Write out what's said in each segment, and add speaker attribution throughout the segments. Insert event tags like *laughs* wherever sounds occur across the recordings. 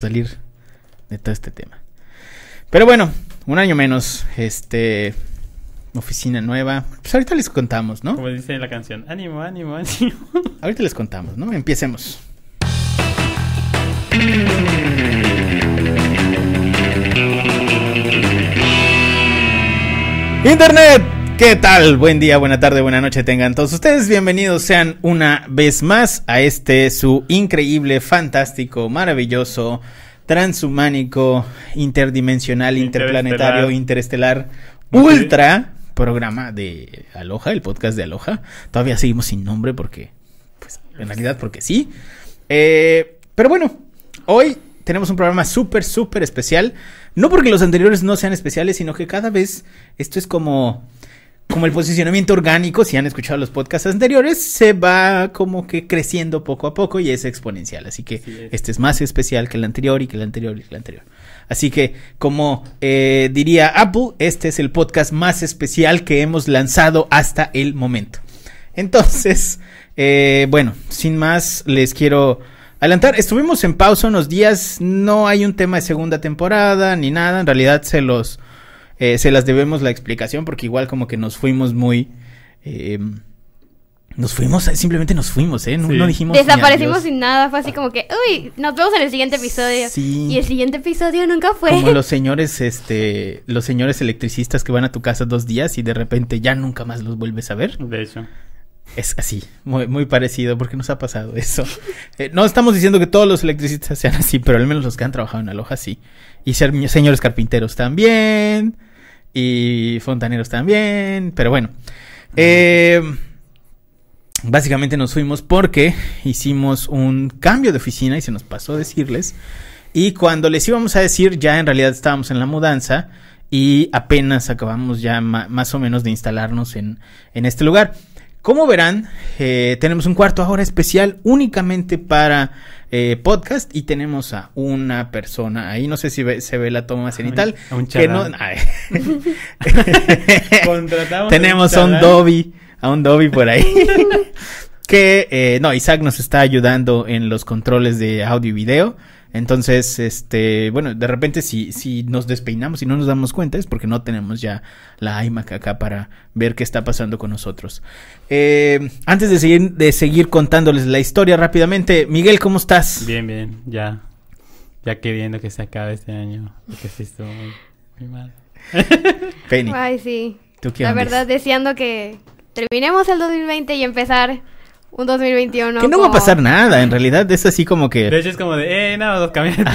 Speaker 1: salir de todo este tema. Pero bueno, un año menos, este, oficina nueva. Pues ahorita les contamos, ¿no?
Speaker 2: Como dice la canción, ánimo, ánimo, ánimo. *laughs*
Speaker 1: Ahorita les contamos, ¿no? Empecemos. Internet, ¿qué tal? Buen día, buena tarde, buena noche tengan todos ustedes. Bienvenidos sean una vez más a este su increíble, fantástico, maravilloso, transhumánico, interdimensional, interplanetario, interestelar, ultra programa de Aloha, el podcast de Aloha. Todavía seguimos sin nombre porque, pues, en realidad porque sí. Eh, pero bueno, hoy tenemos un programa súper, súper especial. No porque los anteriores no sean especiales, sino que cada vez esto es como, como el posicionamiento orgánico. Si han escuchado los podcasts anteriores, se va como que creciendo poco a poco y es exponencial. Así que
Speaker 2: es.
Speaker 1: este es más especial que el anterior y que el anterior y que el anterior. Así que, como eh, diría Apple, este es el podcast más especial que hemos lanzado hasta el momento. Entonces, *laughs* eh, bueno, sin más, les quiero adelantar. Estuvimos en pausa unos días, no hay un tema de segunda temporada ni nada. En realidad se los, eh, se las debemos la explicación porque igual como que nos fuimos muy... eh, nos fuimos, simplemente nos fuimos, ¿eh? No,
Speaker 2: Sí.
Speaker 1: no dijimos...
Speaker 3: Desaparecimos sin nada, fue así como que, uy, nos vemos en el siguiente episodio.
Speaker 1: Sí.
Speaker 3: Y el siguiente episodio nunca fue.
Speaker 1: Como los *laughs* señores, este, los señores electricistas que van a tu casa dos días y de repente ya nunca más los vuelves a ver.
Speaker 2: De hecho.
Speaker 1: Es así, muy, muy parecido, porque nos ha pasado eso. *laughs* Eh, no estamos diciendo que todos los electricistas sean así, pero al menos los que han trabajado en Aloha sí. Y ser señores carpinteros también. Y fontaneros también. Pero bueno. Eh, básicamente nos fuimos porque hicimos un cambio de oficina y se nos pasó a decirles. Y cuando les íbamos a decir, ya en realidad estábamos en la mudanza y apenas acabamos ya más o menos de instalarnos en, en este lugar. Como verán, eh, tenemos un cuarto ahora especial únicamente para eh, podcast y tenemos a una persona ahí, no sé si ve- se ve la toma cenital,
Speaker 2: A un
Speaker 1: que no. *laughs* *laughs*
Speaker 2: Contratamos
Speaker 1: tenemos
Speaker 2: a un.
Speaker 1: Dobby, a un Dobby por ahí. *laughs* que, eh, no, Isaac nos está ayudando en los controles de audio y video. Entonces, este, bueno, de repente si, si nos despeinamos y no nos damos cuenta es porque no tenemos ya la iMac acá para ver qué está pasando con nosotros. Eh, antes de seguir, de seguir contándoles la historia rápidamente, Miguel, ¿cómo estás?
Speaker 2: Bien, bien, ya. Ya queriendo que se acabe este año. Porque sí estuvo muy, muy mal. *laughs*
Speaker 1: Penny,
Speaker 3: Ay, sí.
Speaker 1: ¿tú qué
Speaker 3: La verdad, deseando que terminemos el 2020 y empezar un 2021.
Speaker 1: Que no va a
Speaker 3: como-
Speaker 1: pasar nada, en realidad es así como que...
Speaker 2: De hecho, es como de, eh, nada, dos camiones. *laughs*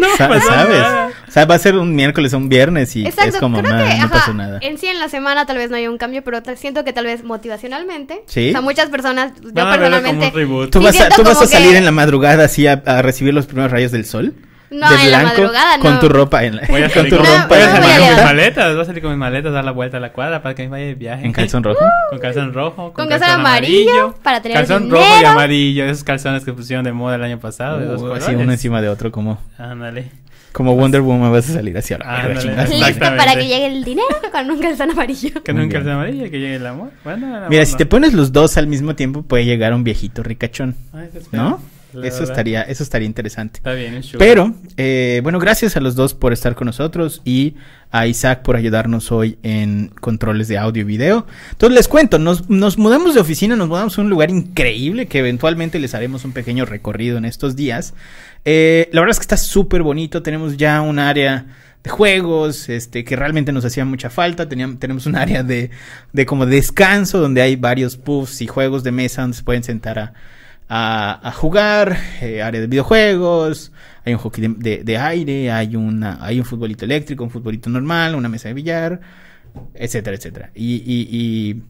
Speaker 2: No
Speaker 1: ¿sabes?
Speaker 2: nada.
Speaker 1: O sea, va a ser un miércoles o un viernes y
Speaker 3: Exacto,
Speaker 1: es como,
Speaker 3: creo
Speaker 1: nada,
Speaker 3: que,
Speaker 1: no
Speaker 3: ajá,
Speaker 1: pasó nada.
Speaker 3: En sí, en la semana tal vez no haya un cambio, pero siento que tal vez motivacionalmente.
Speaker 1: Sí.
Speaker 3: O sea, muchas personas, yo
Speaker 2: a verlo como
Speaker 3: personalmente.
Speaker 2: un reboot.
Speaker 1: ¿Tú vas a, tú vas
Speaker 3: como
Speaker 1: a salir
Speaker 3: que-
Speaker 1: en la madrugada así a, a recibir los primeros rayos del sol?
Speaker 3: No,
Speaker 1: de
Speaker 3: en la
Speaker 1: blanco,
Speaker 3: madrugada no.
Speaker 1: Con tu ropa en la,
Speaker 2: Voy a
Speaker 1: con
Speaker 2: salir
Speaker 1: tu
Speaker 2: con,
Speaker 3: No,
Speaker 1: ropa
Speaker 2: voy a
Speaker 1: en la
Speaker 3: no voy a
Speaker 2: salir con mis maletas. Voy a salir con mis maletas, dar la vuelta a la cuadra para que me vaya de viaje.
Speaker 1: en calzón *laughs* rojo.
Speaker 2: Con calzón rojo.
Speaker 3: Con calzón amarillo, para tener
Speaker 2: Calzón rojo y
Speaker 3: dinero.
Speaker 2: amarillo. Esos calzones que pusieron de moda el año pasado. de
Speaker 1: Uh,
Speaker 2: colores.
Speaker 1: así uno encima de otro como
Speaker 2: Ándale.
Speaker 1: como Wonder Woman vas a salir así ahora.
Speaker 2: Ándale.
Speaker 3: Listo para que llegue el dinero con un calzón amarillo.
Speaker 2: Nunca
Speaker 1: bien.
Speaker 2: calzón amarillo, que llegue el amor. Bueno, el amor
Speaker 1: Mira,
Speaker 2: no.
Speaker 1: si te pones los dos al mismo tiempo puede llegar un viejito ricachón,
Speaker 2: Ay.
Speaker 1: ¿no?
Speaker 2: La
Speaker 1: Eso estaría eso estaría interesante.
Speaker 2: Está bien, un sugar.
Speaker 1: Pero, eh, bueno, gracias a los dos por estar con nosotros y a Isaac por ayudarnos hoy en controles de audio y video. Entonces les cuento, nos, nos mudamos de oficina, nos mudamos a un lugar increíble que eventualmente les haremos un pequeño recorrido en estos días. Eh, la verdad es que está súper bonito, tenemos ya un área de juegos, este, que realmente nos hacía mucha falta. Teníamos, tenemos un *laughs* área de, de como descanso donde hay varios puffs y juegos de mesa donde se pueden sentar a, a, jugar, eh, área de videojuegos, hay un hockey de, aire, hay, una, hay un futbolito eléctrico, un futbolito normal, una mesa de billar, etcétera, etcétera. Y, y, y,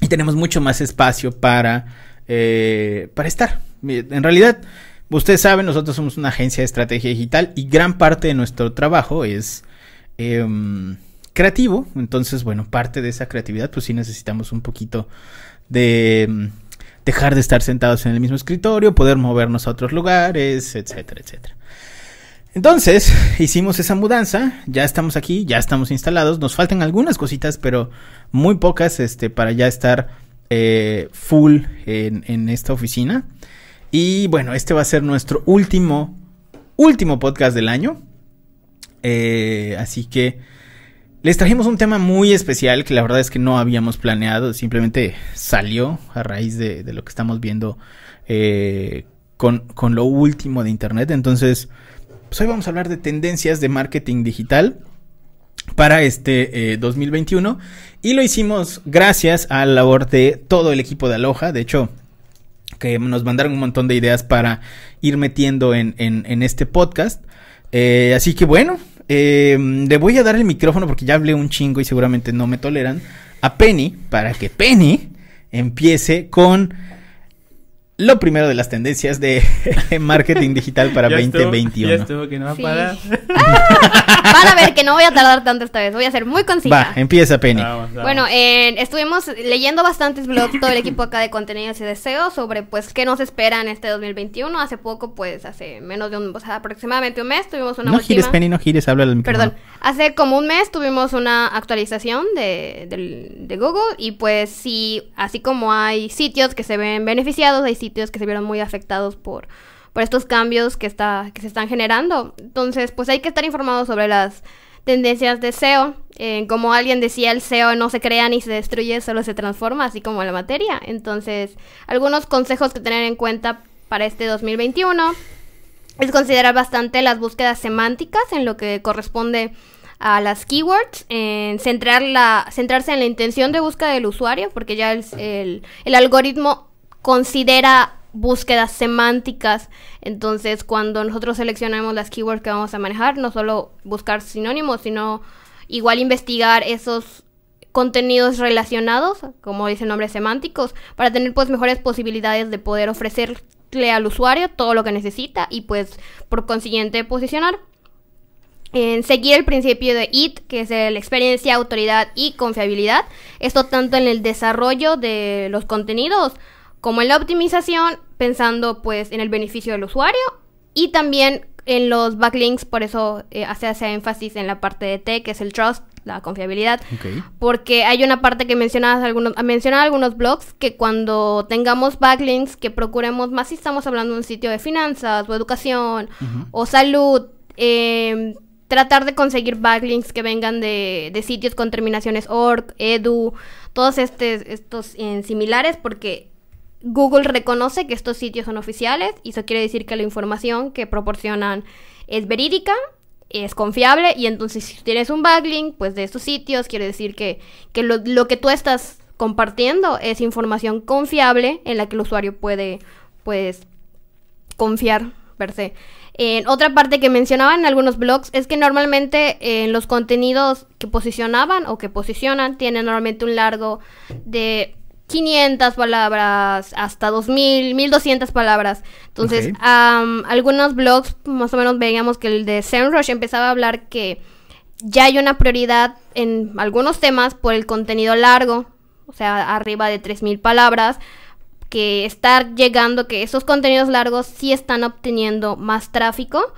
Speaker 1: y tenemos mucho más espacio para, eh, para estar. En realidad, ustedes saben, nosotros somos una agencia de estrategia digital y gran parte de nuestro trabajo es em, creativo. Entonces, bueno, parte de esa creatividad, pues sí necesitamos un poquito de dejar de estar sentados en el mismo escritorio, poder movernos a otros lugares, etcétera, etcétera. Entonces, *laughs* hicimos esa mudanza, ya estamos aquí, ya estamos instalados, nos faltan algunas cositas, pero muy pocas este, para ya estar eh, full en, en esta oficina. Y bueno, este va a ser nuestro último último podcast del año. Eh, así que les trajimos un tema muy especial que la verdad es que no habíamos planeado, simplemente salió a raíz de, lo que estamos viendo eh, con, lo último de Internet. Entonces, pues hoy vamos a hablar de tendencias de marketing digital para este eh, 2021 y lo hicimos gracias a la labor de todo el equipo de Aloha. De hecho, que nos mandaron un montón de ideas para ir metiendo en, en, en este podcast. Eh, así que bueno, eh, le voy a dar el micrófono porque ya hablé un chingo y seguramente no me toleran a Penny para que Penny empiece con lo primero de las tendencias de *laughs* marketing digital para *laughs*
Speaker 2: Ya
Speaker 1: 2021.
Speaker 2: Estuvo, ya estuvo que no va a
Speaker 3: Sí.
Speaker 2: parar. *laughs*
Speaker 3: Van a ver que no voy a tardar tanto esta vez, voy a ser muy concisa.
Speaker 1: Va, empieza Penny.
Speaker 2: Vamos, vamos.
Speaker 3: Bueno, eh, estuvimos leyendo bastantes blogs, todo el equipo acá de contenidos y deseos sobre pues qué nos espera en este 2021. Hace poco, pues hace menos de un, o sea, aproximadamente un mes tuvimos una
Speaker 1: no
Speaker 3: última...
Speaker 1: gires Penny, no gires, habla al micrófono.
Speaker 3: Perdón, hace como un mes tuvimos una actualización de, del- de Google y pues sí, así como hay sitios que se ven beneficiados, hay sitios que se vieron muy afectados por, por estos cambios que, está, que se están generando. Entonces, pues hay que estar informados sobre las tendencias de SEO. Eh, como alguien decía, el SEO no se crea ni se destruye, solo se transforma, así como la materia. Entonces, algunos consejos que tener en cuenta para este 2021 es considerar bastante las búsquedas semánticas en lo que corresponde a las keywords, en centrar la, centrarse en la intención de búsqueda del usuario, porque ya el- el algoritmo considera búsquedas semánticas, entonces cuando nosotros seleccionamos las keywords que vamos a manejar, no solo buscar sinónimos, sino igual investigar esos contenidos relacionados, como dice el nombre, semánticos, para tener pues mejores posibilidades de poder ofrecerle al usuario todo lo que necesita y pues por consiguiente posicionar. En seguir el principio de IT, que es el experiencia, autoridad y confiabilidad. Esto tanto en el desarrollo de los contenidos como en la optimización, pensando pues en el beneficio del usuario y también en los backlinks, por eso eh, hace, hace énfasis en la parte de T, que es el trust, la confiabilidad.
Speaker 1: Ok.
Speaker 3: Porque hay una parte que mencionabas algunos, mencionaba algunos blogs que cuando tengamos backlinks que procuremos más si estamos hablando de un sitio de finanzas o educación
Speaker 1: Ujú.
Speaker 3: o salud, eh, tratar de conseguir backlinks que vengan de, de sitios con terminaciones org, edu, todos este- estos eh, similares porque Google reconoce que estos sitios son oficiales y eso quiere decir que la información que proporcionan es verídica, es confiable y entonces si tienes un backlink pues de estos sitios quiere decir que, que lo, lo que tú estás compartiendo es información confiable en la que el usuario puede pues confiar per se. En otra parte que mencionaban en algunos blogs es que normalmente eh, los contenidos que posicionaban o que posicionan tienen normalmente un largo de 500 palabras hasta 2000, 1200 palabras. Entonces, am, algunos blogs más o menos veíamos que el de SEMrush empezaba a hablar que ya hay una prioridad en algunos temas por el contenido largo, o sea, arriba de 3000 palabras, que está llegando, que esos contenidos largos sí están obteniendo más tráfico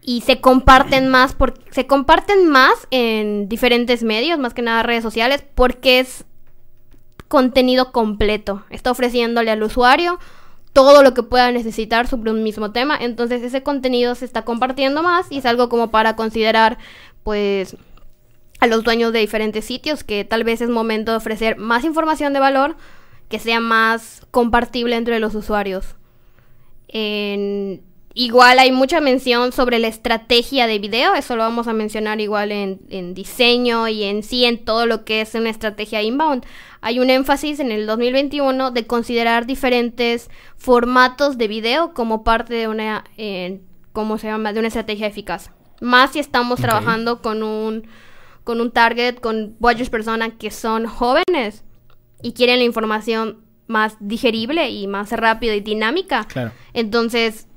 Speaker 3: y se comparten más, por, se comparten más en diferentes medios, más que nada redes sociales, porque es contenido completo. Está ofreciéndole al usuario todo lo que pueda necesitar sobre un mismo tema. Entonces ese contenido se está compartiendo más y es algo como para considerar, pues, a los dueños de diferentes sitios que tal vez es momento de ofrecer más información de valor que sea más compartible entre los usuarios. En- igual hay mucha mención sobre la estrategia de video, eso lo vamos a mencionar igual en, en diseño y en sí en todo lo que es una estrategia inbound. Hay un énfasis en el 2021 de considerar diferentes formatos de video como parte de una, eh, ¿cómo se llama? De una estrategia eficaz. Más si estamos trabajando con un, con un target, con varias personas que son jóvenes y quieren la información más digerible y más rápida y dinámica.
Speaker 1: Claro.
Speaker 3: Entonces,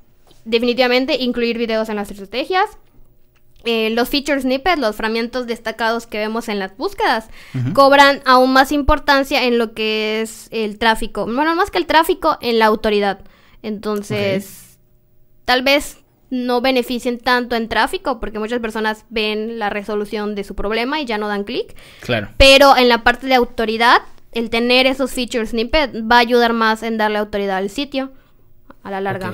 Speaker 3: definitivamente incluir videos en las estrategias. Eh, los feature snippets, los fragmentos destacados que vemos en las búsquedas, cobran aún más importancia en lo que es el tráfico. Bueno, más que el tráfico, en la autoridad. Entonces, tal vez no beneficien tanto en tráfico porque muchas personas ven la resolución de su problema y ya no dan clic.
Speaker 1: Claro.
Speaker 3: Pero en la parte de autoridad, el tener esos feature snippets va a ayudar más en darle autoridad al sitio a la larga.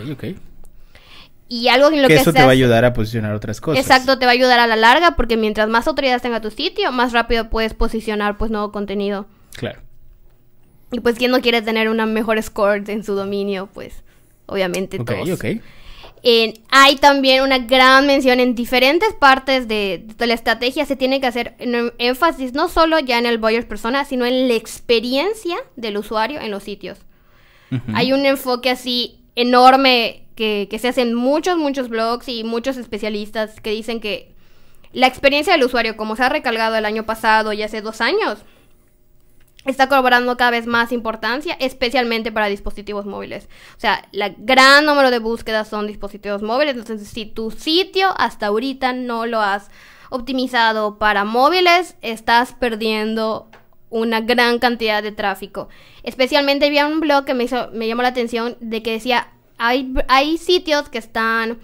Speaker 3: Y algo en lo
Speaker 1: que
Speaker 3: que,
Speaker 1: eso te va a ayudar a posicionar otras cosas.
Speaker 3: Exacto, te va a ayudar a la larga porque mientras más autoridad tenga tu sitio, más rápido puedes posicionar pues nuevo contenido.
Speaker 1: Claro.
Speaker 3: Y pues quien no quiere tener una mejor score en su dominio, pues obviamente
Speaker 1: Ok,
Speaker 3: todos.
Speaker 1: ok.
Speaker 3: En- hay también una gran mención en diferentes partes de, de la estrategia. Se tiene que hacer en- énfasis no solo ya en el buyer persona, sino en la experiencia del usuario en los sitios. Hay un enfoque así enorme que, se hace en muchos, muchos blogs y muchos especialistas que dicen que la experiencia del usuario, como se ha recalcado el año pasado y hace dos años, está cobrando cada vez más importancia, especialmente para dispositivos móviles. O sea, la gran número de búsquedas son dispositivos móviles. Entonces, si tu sitio hasta ahorita no lo has optimizado para móviles, estás perdiendo una gran cantidad de tráfico. Especialmente había un blog que me, hizo, me llamó la atención de que decía, hay, hay sitios que están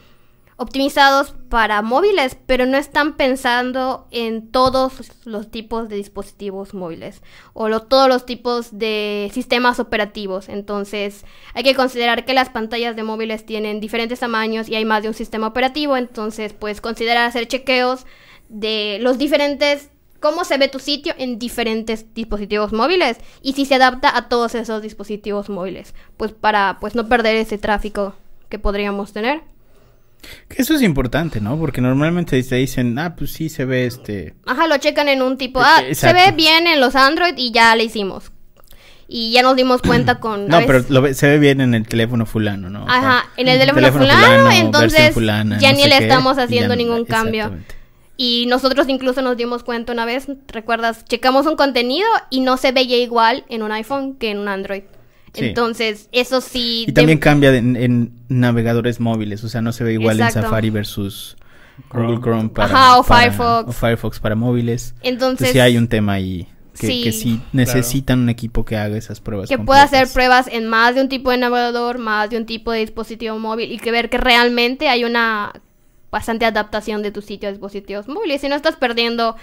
Speaker 3: optimizados para móviles, pero no están pensando en todos los tipos de dispositivos móviles o lo- todos los tipos de sistemas operativos. Entonces, hay que considerar que las pantallas de móviles tienen diferentes tamaños y hay más de un sistema operativo, entonces puedes considerar hacer chequeos de los diferentes cómo se ve tu sitio en diferentes dispositivos móviles y si se adapta a todos esos dispositivos móviles, pues para pues no perder ese tráfico que podríamos tener.
Speaker 1: Que eso es importante, ¿no? Porque normalmente te dicen, ah, pues sí se ve este.
Speaker 3: Ajá, lo checan en un tipo,
Speaker 1: Eh,
Speaker 3: ah,
Speaker 1: exacto.
Speaker 3: se ve bien en los Android y ya le hicimos. Y ya nos dimos *clears throat* cuenta con...
Speaker 1: No, pero lo ve- se ve bien en el teléfono fulano, ¿no?
Speaker 3: Ajá, en el teléfono, fulano, entonces
Speaker 1: fulana,
Speaker 3: ya
Speaker 1: no
Speaker 3: ni le
Speaker 1: qué,
Speaker 3: estamos
Speaker 1: ya
Speaker 3: haciendo ningún cambio.
Speaker 1: exactamente.
Speaker 3: Y nosotros incluso nos dimos cuenta una vez, ¿recuerdas? Checamos un contenido y no se veía igual en un iPhone que en un Android.
Speaker 1: Sí.
Speaker 3: Entonces, eso sí...
Speaker 1: Y
Speaker 3: de-
Speaker 1: también cambia de- en, en navegadores móviles, o sea, no se ve igual
Speaker 3: Exacto.
Speaker 1: en Safari versus
Speaker 2: Chrome.
Speaker 1: Google Chrome para,
Speaker 3: Ajá, o
Speaker 1: para-
Speaker 3: Firefox.
Speaker 1: o Firefox para móviles.
Speaker 3: Entonces,
Speaker 1: Entonces sí hay un tema ahí que
Speaker 3: Sí.
Speaker 1: que sí necesitan un equipo que haga esas pruebas.
Speaker 3: que pueda hacer pruebas en más de un tipo de navegador, más de un tipo de dispositivo móvil y que ver que realmente hay una bastante adaptación de tu sitio a dispositivos móviles. Si no estás perdiendo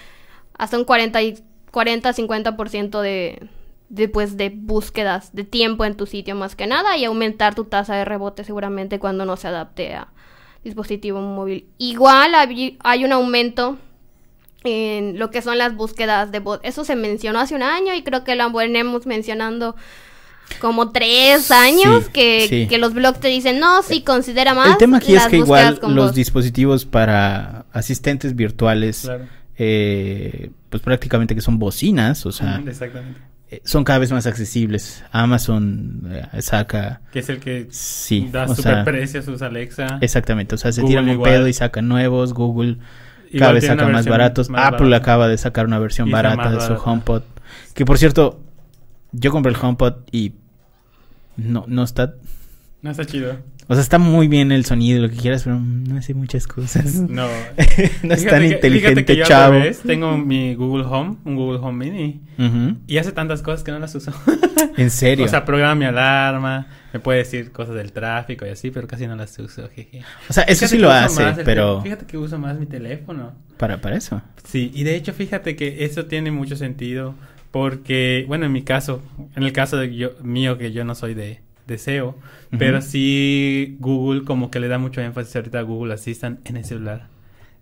Speaker 3: hasta un 40 y 40-50% de, de, pues, de búsquedas de tiempo en tu sitio más que nada y aumentar tu tasa de rebote seguramente cuando no se adapte a dispositivo móvil. Igual hay, hay un aumento en lo que son las búsquedas de bot. Eso se mencionó hace un año y creo que lo venimos mencionando como tres años
Speaker 1: Sí,
Speaker 3: que,
Speaker 1: sí.
Speaker 3: que los blogs te dicen, no, sí, considera más.
Speaker 1: El tema aquí es que igual los
Speaker 3: bots".
Speaker 1: dispositivos para asistentes virtuales,
Speaker 2: Claro.
Speaker 1: eh, pues prácticamente que son bocinas, o sea, *laughs*
Speaker 2: Exactamente.
Speaker 1: eh, son cada vez más accesibles. Amazon eh, saca,
Speaker 2: Que es el que
Speaker 1: sí,
Speaker 2: da
Speaker 1: o
Speaker 2: super
Speaker 1: sea,
Speaker 2: precios sus Alexa.
Speaker 1: exactamente, o sea, se
Speaker 2: Google
Speaker 1: tiran un
Speaker 2: igual.
Speaker 1: pedo y sacan nuevos, Google
Speaker 2: Igual
Speaker 1: cada vez saca más baratos,
Speaker 2: más
Speaker 1: Apple
Speaker 2: barata.
Speaker 1: acaba de sacar una versión barata de su
Speaker 2: barata.
Speaker 1: HomePod, que por cierto, yo compré el HomePod y no, no está,
Speaker 2: No está chido.
Speaker 1: o sea, está muy bien el sonido, lo que quieras, pero no hace muchas cosas.
Speaker 2: No. *laughs*
Speaker 1: no es tan
Speaker 2: que-
Speaker 1: inteligente,
Speaker 2: que yo
Speaker 1: chavo.
Speaker 2: revés, tengo mi Google Home, un Google Home Mini. Y hace tantas cosas que no las uso. *laughs*
Speaker 1: En serio.
Speaker 2: O sea, programa mi alarma, me puede decir cosas del tráfico y así, pero casi no las uso. jeje.
Speaker 1: O sea, eso
Speaker 2: Fíjate
Speaker 1: sí lo hace,
Speaker 2: el
Speaker 1: pero
Speaker 2: Fíjate que uso más mi teléfono.
Speaker 1: para, para eso.
Speaker 2: Sí, y de hecho fíjate que eso tiene mucho sentido porque, bueno, en mi caso, en el caso de yo, mío que yo no soy de, de SEO, pero sí Google como que le da mucho énfasis ahorita a Google Assistant en el celular.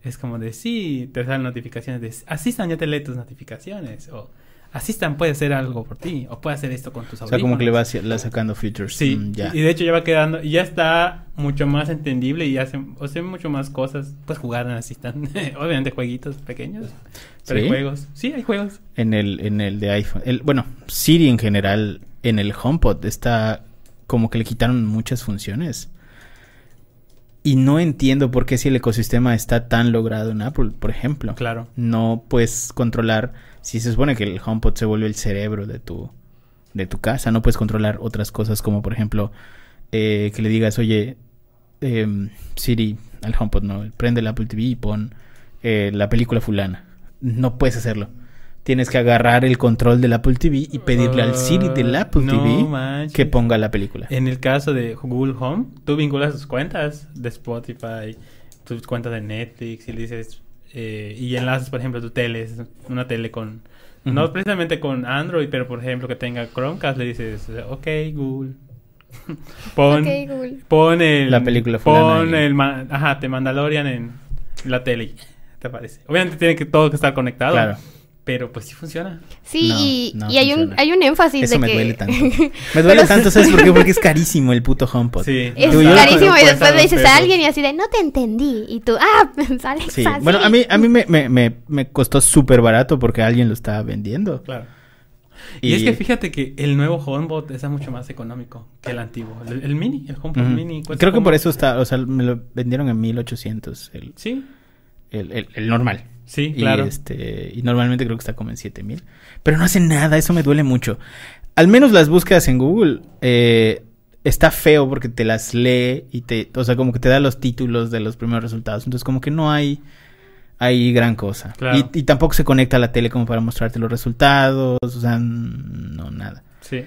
Speaker 2: Es como de, sí, te salen notificaciones de, Assistant ya te lee tus notificaciones, o Assistant puede hacer algo por ti, o puede hacer esto con tus
Speaker 1: O sea, como que le va,
Speaker 2: audífonos".
Speaker 1: la sacando features.
Speaker 2: Sí,
Speaker 1: Mm, ya.
Speaker 2: y de hecho ya va quedando, ya está mucho más entendible y hace, mucho más cosas. Puedes jugar en Assistant, *laughs* obviamente jueguitos pequeños, pero hay juegos. Sí, hay juegos.
Speaker 1: En el, en el de iPhone. El, bueno, Siri en general, en el HomePod está como que le quitaron muchas funciones. Y no entiendo por qué si el ecosistema está tan logrado en Apple, por ejemplo.
Speaker 2: Claro.
Speaker 1: No puedes controlar, si se supone que el HomePod se vuelve el cerebro de tu, de tu casa, no puedes controlar otras cosas como por ejemplo eh, que le digas, oye, em, Siri, al HomePod, no, prende el Apple TV y pon eh, la película fulana. No puedes hacerlo. Tienes que agarrar el control del Apple TV y pedirle al Siri del
Speaker 2: Ah,
Speaker 1: Apple
Speaker 2: no
Speaker 1: TV
Speaker 2: manches.
Speaker 1: que ponga la película.
Speaker 2: En el caso de Google Home, tú vinculas tus cuentas de Spotify, tus cuentas de Netflix y le dices, eh, y enlazas, por ejemplo, tu tele, es una tele con, no precisamente con Android, pero por ejemplo que tenga Chromecast, le dices, ok, Google, *laughs* Pon,
Speaker 3: Ok, Google.
Speaker 2: pon el.
Speaker 1: La película
Speaker 2: Pon el. Ajá, te Mandalorian en la tele. Te aparece. Obviamente tiene que todo que estar conectado.
Speaker 1: Claro.
Speaker 2: Pero pues sí funciona.
Speaker 3: Sí,
Speaker 1: No,
Speaker 3: y,
Speaker 1: no
Speaker 3: y hay, un, hay un énfasis
Speaker 1: Eso
Speaker 3: de
Speaker 1: me
Speaker 3: que...
Speaker 1: duele tanto. *laughs* Me duele tanto, ¿sabes por qué? Porque es *laughs* carísimo el puto HomePod.
Speaker 2: Sí.
Speaker 3: Es carísimo y después le dices
Speaker 2: pesos.
Speaker 3: a alguien y así de, no te entendí. Y tú, ah, *laughs* sale
Speaker 1: Sí,
Speaker 3: fácil.
Speaker 1: bueno, a mí, a mí me, me, me, me costó súper barato porque alguien lo estaba vendiendo.
Speaker 2: Claro. Y, es que fíjate que el nuevo HomeBot es mucho más económico que el antiguo. El, el mini, el HomePod
Speaker 1: Ujú.
Speaker 2: mini.
Speaker 1: Creo que
Speaker 2: como-
Speaker 1: por eso está, o sea, me lo vendieron en 1800, el,
Speaker 2: Sí,
Speaker 1: el, el, el normal.
Speaker 2: Sí,
Speaker 1: Y,
Speaker 2: claro.
Speaker 1: este, y normalmente creo que está como en 7000. Pero no hace nada, eso me duele mucho. Al menos las búsquedas en Google eh, está feo porque te las lee y te, o sea, como que te da los títulos de los primeros resultados. Entonces, como que no hay, hay gran cosa.
Speaker 2: Claro.
Speaker 1: Y, y tampoco se conecta a la tele como para mostrarte los resultados, o sea, no, nada.
Speaker 2: Sí.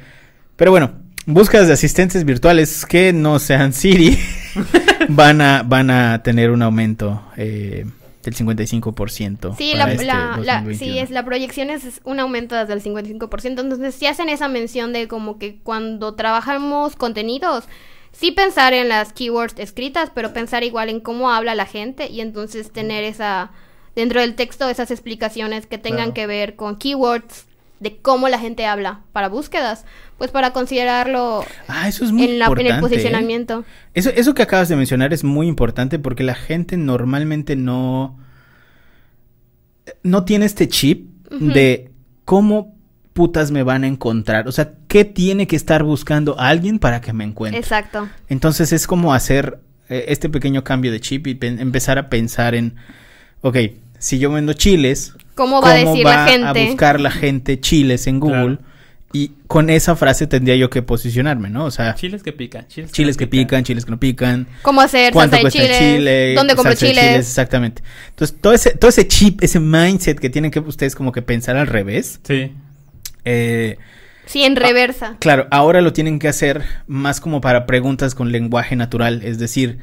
Speaker 1: Pero bueno, búsquedas de asistentes virtuales que no sean Siri *laughs* *laughs* van a van a tener un aumento eh, del 55%.
Speaker 3: Sí, la,
Speaker 1: este
Speaker 3: la- la-
Speaker 1: 2021.
Speaker 3: sí, es, la proyección es un aumento desde el 55%. Entonces, si hacen esa mención de como que cuando trabajamos contenidos, sí pensar en las keywords escritas, pero pensar igual en cómo habla la gente y entonces tener esa, dentro del texto, esas explicaciones que tengan
Speaker 2: Claro.
Speaker 3: que ver con keywords de cómo la gente habla para búsquedas, pues para considerarlo
Speaker 1: Ah, eso es muy
Speaker 3: en, la, en el
Speaker 1: ¿eh?
Speaker 3: posicionamiento.
Speaker 1: Eso, eso que acabas de mencionar es muy importante porque la gente normalmente no, no tiene este chip de cómo putas me van a encontrar. O sea, ¿qué tiene que estar buscando alguien para que me encuentre?
Speaker 3: Exacto.
Speaker 1: Entonces es como hacer eh, este pequeño cambio de chip y empezar a pensar en, ok, si yo vendo chiles,
Speaker 3: ¿Cómo va a decir la gente?
Speaker 1: a buscar la gente chiles en Google?
Speaker 2: Claro.
Speaker 1: Y con esa frase tendría yo que posicionarme, ¿no? O sea,
Speaker 2: Chiles que pican. Chiles,
Speaker 1: chiles que pican, chiles que no pican.
Speaker 3: ¿Cómo hacer
Speaker 1: ¿Cuánto
Speaker 3: salsa de
Speaker 1: cuesta
Speaker 3: chile?
Speaker 1: el chile?
Speaker 3: ¿Dónde compro
Speaker 1: de
Speaker 3: chiles?
Speaker 1: Exactamente. Entonces, todo ese, todo ese chip, ese mindset que tienen que ustedes como que pensar al revés.
Speaker 2: Sí.
Speaker 1: eh,
Speaker 3: Sí, en reversa.
Speaker 1: Claro, ahora lo tienen que hacer más como para preguntas con lenguaje natural, es decir,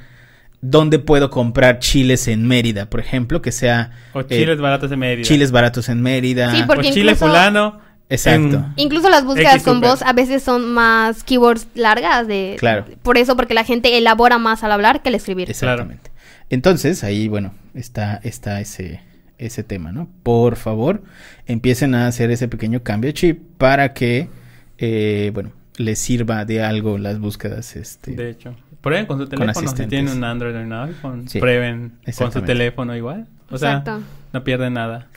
Speaker 1: ¿dónde puedo comprar chiles en Mérida, por ejemplo? Que sea
Speaker 2: O
Speaker 1: eh,
Speaker 2: chiles baratos de Mérida.
Speaker 1: chiles baratos en Mérida.
Speaker 3: Sí,
Speaker 2: O chile
Speaker 3: incluso-
Speaker 2: fulano.
Speaker 1: Exacto.
Speaker 2: en-
Speaker 3: Incluso las búsquedas
Speaker 2: X
Speaker 3: con voz a veces son más keywords largas de
Speaker 1: Claro.
Speaker 3: por eso porque la gente elabora más al hablar que al escribir.
Speaker 1: Exactamente. Entonces, ahí, bueno, está, está ese, ese tema, ¿no? Por favor, empiecen a hacer ese pequeño cambio de chip para que, eh, bueno, les sirva de algo las búsquedas, este.
Speaker 2: De hecho. Prueben con su teléfono. Si tienen un Android o un iPhone,
Speaker 1: Sí,
Speaker 2: prueben con su teléfono igual. O sea,
Speaker 3: Exacto.
Speaker 2: no pierden nada.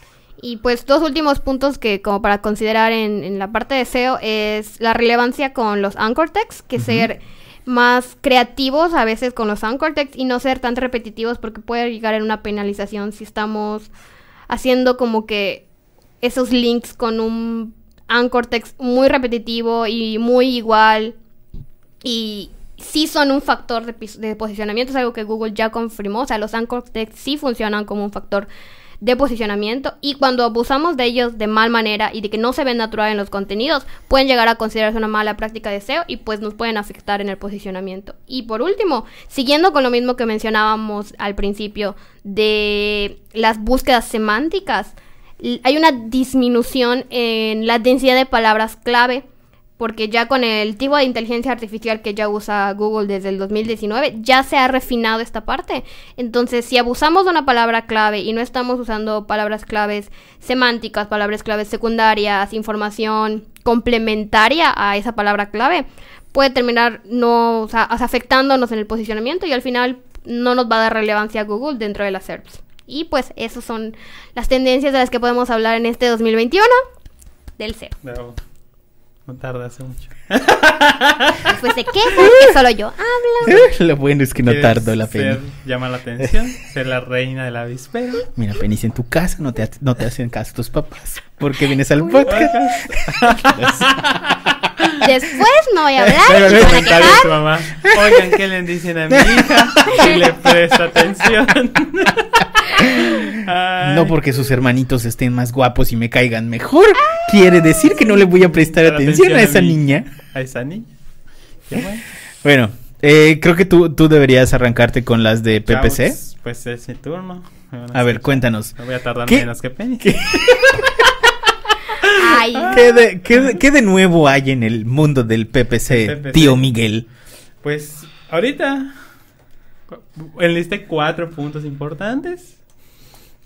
Speaker 3: Y pues dos últimos puntos que como para considerar en, en la parte de SEO es la relevancia con los anchor texts, que ser más creativos a veces con los anchor texts y no ser tan repetitivos porque puede llegar en una penalización si estamos haciendo como que esos links con un anchor text muy repetitivo y muy igual y sí son un factor de, de posicionamiento, es algo que Google ya confirmó, o sea, los anchor text sí funcionan como un factor de posicionamiento y cuando abusamos de ellos de mal manera y de que no se ven natural en los contenidos, pueden llegar a considerarse una mala práctica de SEO y pues nos pueden afectar en el posicionamiento. Y por último, siguiendo con lo mismo que mencionábamos al principio de las búsquedas semánticas, hay una disminución en la densidad de palabras clave porque ya con el tipo de inteligencia artificial que ya usa Google desde el 2019, ya se ha refinado esta parte. Entonces, si abusamos de una palabra clave y no estamos usando palabras claves semánticas, palabras claves secundarias, información complementaria a esa palabra clave, puede terminar no, o sea, afectándonos en el posicionamiento y al final no nos va a dar relevancia a Google dentro de las SERPs. Y pues esas son las tendencias de las que podemos hablar en este 2021 del SEO.
Speaker 2: Pero no tarda hace mucho.
Speaker 3: Después se quejan que solo yo hablo. *laughs*
Speaker 1: Lo bueno es que no
Speaker 2: ¿Quieres
Speaker 1: tardo la pena.
Speaker 2: Llama la atención. ser la reina de la avispero.
Speaker 1: Mira, Penis, en tu casa no te, no te hacen caso tus papás. Porque vienes al podcast. *laughs*
Speaker 3: Después no voy a hablar
Speaker 2: Pero
Speaker 3: y van a
Speaker 2: de
Speaker 3: quejar.
Speaker 2: tu mamá. Oigan, ¿qué le dicen a mi hija? *laughs* Si le presta atención. Ay.
Speaker 1: No porque sus hermanitos estén más guapos y me caigan mejor. Quiere decir que no le voy a prestar atención a esa niña.
Speaker 2: A esa niña. Qué bueno.
Speaker 1: Bueno, eh, creo que tú, tú deberías arrancarte con las de PPC.
Speaker 2: Chavos, pues es mi turno.
Speaker 1: A ver, cuéntanos.
Speaker 2: No voy a tardar
Speaker 1: ¿Qué?
Speaker 2: menos que Penny.
Speaker 1: ¿Qué?
Speaker 3: Ay. *laughs*
Speaker 1: ¿Qué de, qué de- qué de nuevo hay en el mundo del PPC,
Speaker 2: PPC.
Speaker 1: tío Miguel?
Speaker 2: Pues ahorita enlisté cuatro puntos importantes.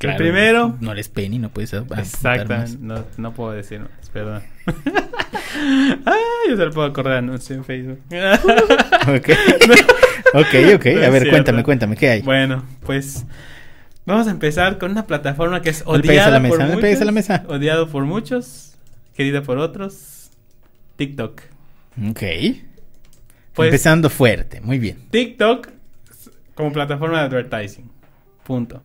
Speaker 2: el primero.
Speaker 1: No eres Penny, no puedes más.
Speaker 2: no, no puedo decir más, perdón. Ay, *laughs* yo se lo puedo acordar anuncio en Facebook. *laughs*
Speaker 1: Ok, *laughs* ok, ok.
Speaker 2: No
Speaker 1: A ver, cuéntame, cuéntame, ¿qué hay?
Speaker 2: Bueno, pues vamos a empezar con una plataforma que es odiada
Speaker 1: la mesa,
Speaker 2: por muchos,
Speaker 1: a la mesa.
Speaker 2: odiado por muchos, querida por otros, TikTok.
Speaker 1: Ok.
Speaker 2: Pues
Speaker 1: Empezando fuerte, muy bien.
Speaker 2: TikTok como plataforma de advertising. Punto.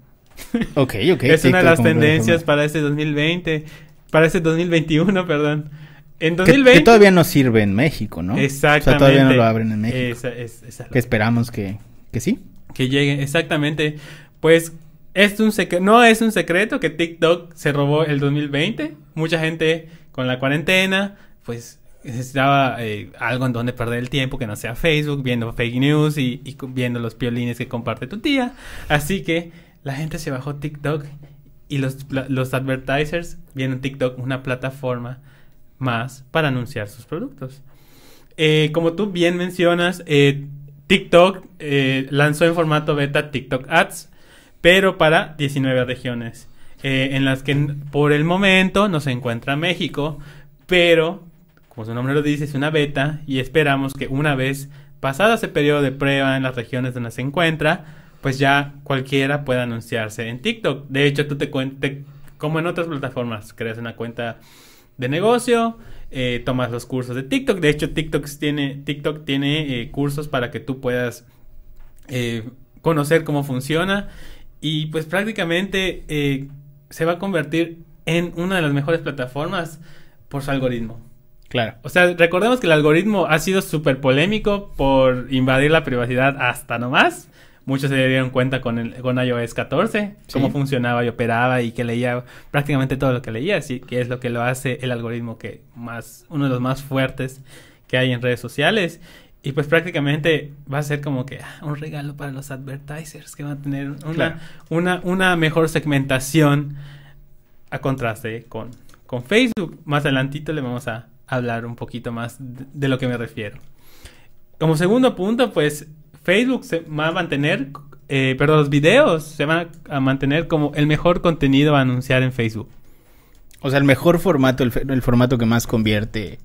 Speaker 1: Ok, ok. *laughs*
Speaker 2: es una de las tendencias para este 2020, para este 2021, perdón. En
Speaker 1: Que-
Speaker 2: 2020
Speaker 1: Que, todavía no sirve en México, ¿no?
Speaker 2: Exactamente.
Speaker 1: O sea, todavía no lo abren en México.
Speaker 2: Esa- es-
Speaker 1: Que esperamos que, que sí.
Speaker 2: que llegue, exactamente. Pues es un no es un secreto que TikTok se robó el 2020. Mucha gente con la cuarentena, pues necesitaba eh, algo en donde perder el tiempo que no sea Facebook, viendo fake news y, viendo los piolines que comparte tu tía. Así que la gente se bajó TikTok y los, los advertisers vieron TikTok una plataforma más para anunciar sus productos. Eh, como tú bien mencionas, eh, TikTok lanzó en formato beta TikTok Ads, pero para 19 regiones, en las que por el momento no se encuentra México, pero como su nombre lo dice, es una beta y esperamos que una vez pasado ese periodo de prueba en las regiones donde se encuentra, pues ya cualquiera pueda anunciarse en TikTok. De hecho, tú te cuentes, como en otras plataformas, creas una cuenta de negocio, eh, tomas los cursos de TikTok. De hecho, TikTok tiene, TikTok tiene eh, cursos para que tú puedas eh, conocer cómo funciona y pues prácticamente se va a convertir en una de las mejores plataformas por su algoritmo.
Speaker 1: Claro.
Speaker 2: O sea, recordemos que el algoritmo ha sido súper polémico por invadir la privacidad hasta nomás. Muchos se dieron cuenta con, el, con iOS 14,
Speaker 1: Sí.
Speaker 2: cómo funcionaba y operaba y que leía prácticamente todo lo que leía, así que es lo que lo hace el algoritmo que más, uno de los más fuertes que hay en redes sociales. Y pues prácticamente va a ser como que ah, un regalo para los advertisers que van a tener una,
Speaker 1: Claro.
Speaker 2: una, una mejor segmentación a contraste con, con Facebook. Más adelantito le vamos a hablar un poquito más de, de lo que me refiero. Como segundo punto, pues Facebook se va a mantener, eh, perdón, los videos se van a, mantener como el mejor contenido a anunciar en Facebook.
Speaker 1: O sea, el mejor formato, el formato que más convierte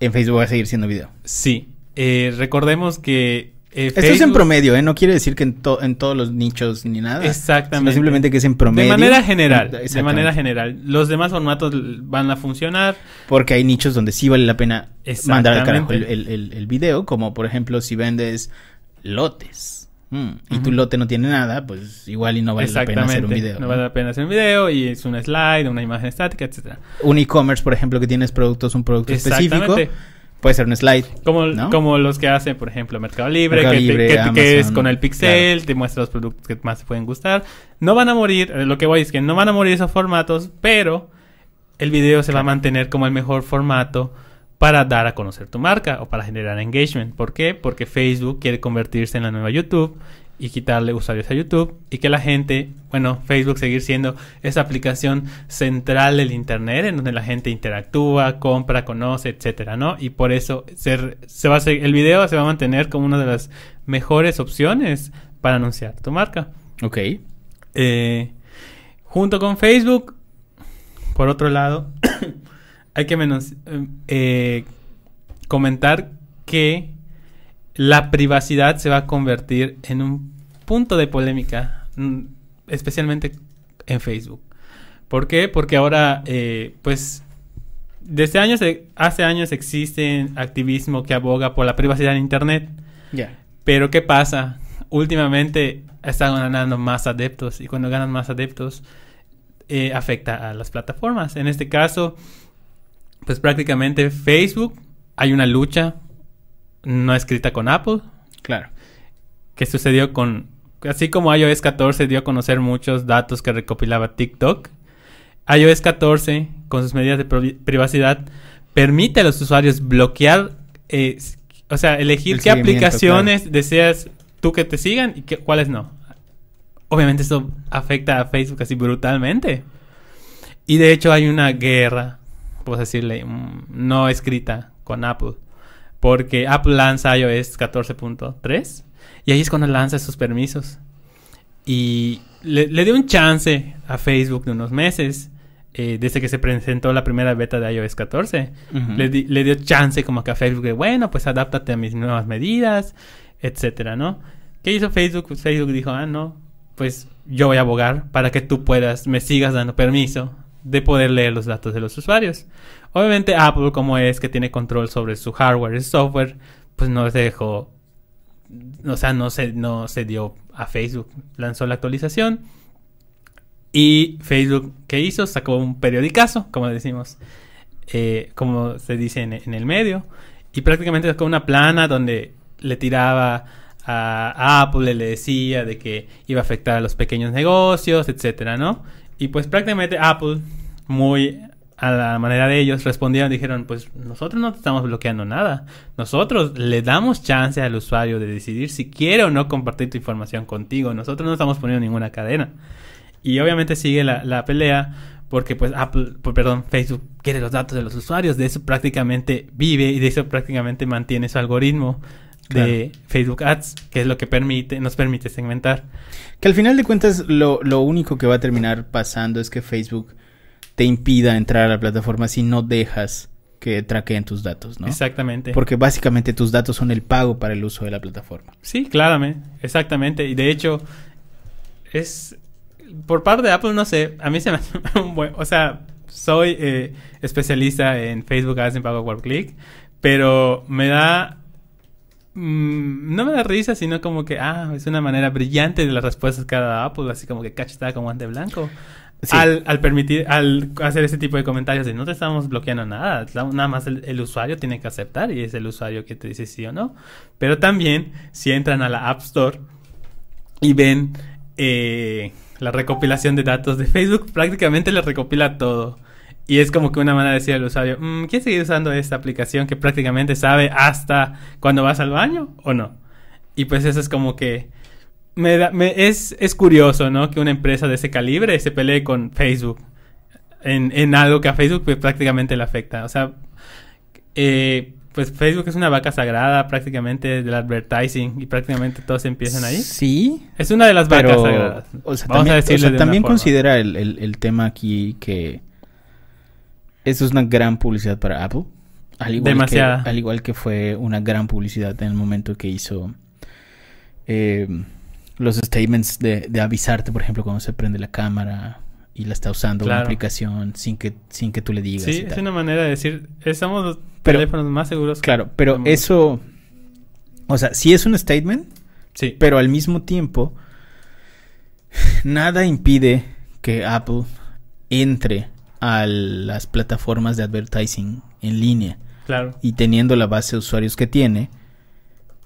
Speaker 1: en Facebook va a seguir siendo video.
Speaker 2: Sí, eh, recordemos que... eh,
Speaker 1: Esto es en promedio, ¿eh? No quiere decir que en, to- en todos los nichos ni nada.
Speaker 2: Exactamente.
Speaker 1: Sino simplemente que es en promedio.
Speaker 2: De manera general, de manera general. Los demás formatos van a funcionar.
Speaker 1: Porque hay nichos donde sí vale la pena mandar al carajo el,
Speaker 2: Exactamente.
Speaker 1: el- el- el video, como por ejemplo si vendes lotes mm, y tu lote no tiene nada, pues igual y no vale la pena hacer un video.
Speaker 2: No
Speaker 1: ¿no?
Speaker 2: vale la pena hacer un video y es un slide, una imagen estática, etcétera.
Speaker 1: Un e-commerce, por ejemplo, que tienes productos, un producto específico. Puede ser un slide.
Speaker 2: Como,
Speaker 1: ¿No?
Speaker 2: como los que hacen, por ejemplo, Mercado Libre,
Speaker 1: Mercado
Speaker 2: que, te-
Speaker 1: Libre,
Speaker 2: que es con el pixel, te muestra los productos que más te pueden gustar. No van a morir, eh, lo que voy es que no van a morir esos formatos, pero el video se va a mantener como el mejor formato para dar a conocer tu marca o para generar engagement. ¿Por qué? Porque Facebook quiere convertirse en la nueva YouTube y quitarle usuarios a YouTube y que la gente, bueno, Facebook seguir siendo esa aplicación central del internet en donde la gente interactúa, compra, conoce, etcétera, ¿no? Y por eso se, se va a el video se va a mantener como una de las mejores opciones para anunciar tu marca.
Speaker 1: Ok.
Speaker 2: Eh, junto con Facebook, por otro lado, *coughs* hay que menos, eh, comentar que la privacidad se va a convertir en un punto de polémica, mm, especialmente en Facebook. ¿Por qué? Porque ahora, eh, pues, desde años, hace años existe activismo que aboga por la privacidad en Internet.
Speaker 1: Ya.
Speaker 2: Pero ¿qué pasa? Últimamente están ganando más adeptos y cuando ganan más adeptos eh, afecta a las plataformas. En este caso, pues prácticamente Facebook, hay una lucha no escrita con Apple,
Speaker 1: Claro.
Speaker 2: que sucedió con, así como iOS 14 dio a conocer muchos datos que recopilaba TikTok, iOS 14, con sus medidas de pri- privacidad, permite a los usuarios bloquear, eh, o sea, elegir
Speaker 1: El
Speaker 2: qué aplicaciones deseas tú que te sigan y qué, cuáles no. Obviamente eso afecta a Facebook así brutalmente. Y de hecho hay una guerra a decirle, mm, no escrita con Apple. Porque Apple lanza iOS 14.3 y ahí es cuando lanza sus permisos. Y le, le dio un chance a Facebook de unos meses, eh, desde que se presentó la primera beta de iOS 14.
Speaker 1: Ujú.
Speaker 2: le, di- le dio chance como que a Facebook de, bueno, pues adáptate a mis nuevas medidas, etcétera, ¿no? ¿Qué hizo Facebook? Pues Facebook dijo, ah, no, pues yo voy a abogar para que tú puedas, me sigas dando permiso de poder leer los datos de los usuarios. Obviamente Apple, como es que tiene control sobre su hardware y software, pues no se dejó, o sea, no se, no se dio a Facebook. Lanzó la actualización y Facebook, ¿qué hizo? Sacó un periodicazo, como decimos, eh, como se dice en, en el medio, y prácticamente sacó una plana donde le tiraba a, Apple, le decía de que iba a afectar a los pequeños negocios, etcétera, ¿no? Y pues prácticamente Apple, muy a la manera de ellos, respondieron, dijeron, pues nosotros no te estamos bloqueando nada, nosotros le damos chance al usuario de decidir si quiere o no compartir tu información contigo, nosotros no estamos poniendo ninguna cadena. Y obviamente sigue la, la pelea porque pues Apple, pues, perdón, Facebook quiere los datos de los usuarios, de eso prácticamente vive y de eso prácticamente mantiene su algoritmo de Facebook Ads, que es lo que permite, nos permite segmentar.
Speaker 1: Que al final de cuentas lo, lo único que va a terminar pasando es que Facebook te impida entrar a la plataforma si no dejas que traqueen tus datos, ¿no?
Speaker 2: Exactamente.
Speaker 1: Porque básicamente tus datos son el pago para el uso de la plataforma.
Speaker 2: Sí, claramente, exactamente. Y de hecho, es por parte de Apple, no sé, a mí se me hace *laughs* un buen, o sea, soy eh, especialista en Facebook Ads en pago por click, pero me da mm, no me da risa, sino como que, ah, es una manera brillante de las respuestas que ha dado Apple, así como que cachetada con guante blanco.
Speaker 1: Sí.
Speaker 2: Al, al permitir, al hacer ese tipo de comentarios de no te estamos bloqueando nada, nada más el, el usuario tiene que aceptar y es el usuario que te dice sí o no. Pero también, si entran a la App Store y ven eh, la recopilación de datos de Facebook, prácticamente le recopila todo. Y es como que una manera de decir al usuario, "Mm, ¿quieres seguir usando esta aplicación que prácticamente sabe hasta cuando vas al baño o no? Y pues eso es como que me da- me- es, es curioso, ¿no? Que una empresa de ese calibre se pelee con Facebook en, en algo que a Facebook pues, prácticamente le afecta. O sea, eh, pues Facebook es una vaca sagrada prácticamente del advertising y prácticamente todos empiezan ahí.
Speaker 1: Sí,
Speaker 2: Es una de las vacas
Speaker 1: pero
Speaker 2: sagradas.
Speaker 1: o sea,
Speaker 2: Vamos
Speaker 1: también,
Speaker 2: a
Speaker 1: o
Speaker 2: decirle
Speaker 1: sea,
Speaker 2: de una
Speaker 1: también considera el, el- el tema aquí que eso es una gran publicidad para Apple. Al igual
Speaker 2: Demasiada.
Speaker 1: Que, al igual que fue una gran publicidad en el momento que hizo eh, los statements de, de avisarte, por ejemplo, cuando se prende la cámara y la está usando una aplicación sin que, sin que tú le digas.
Speaker 2: Sí,
Speaker 1: y
Speaker 2: es
Speaker 1: tal.
Speaker 2: una manera de decir, estamos los
Speaker 1: Pero-
Speaker 2: teléfonos más seguros.
Speaker 1: Claro, pero eso, o sea, sí es un statement,
Speaker 2: Sí,
Speaker 1: pero al mismo tiempo, nada impide que Apple entre a las plataformas de advertising en línea
Speaker 2: claro.
Speaker 1: y teniendo la base de usuarios que tiene,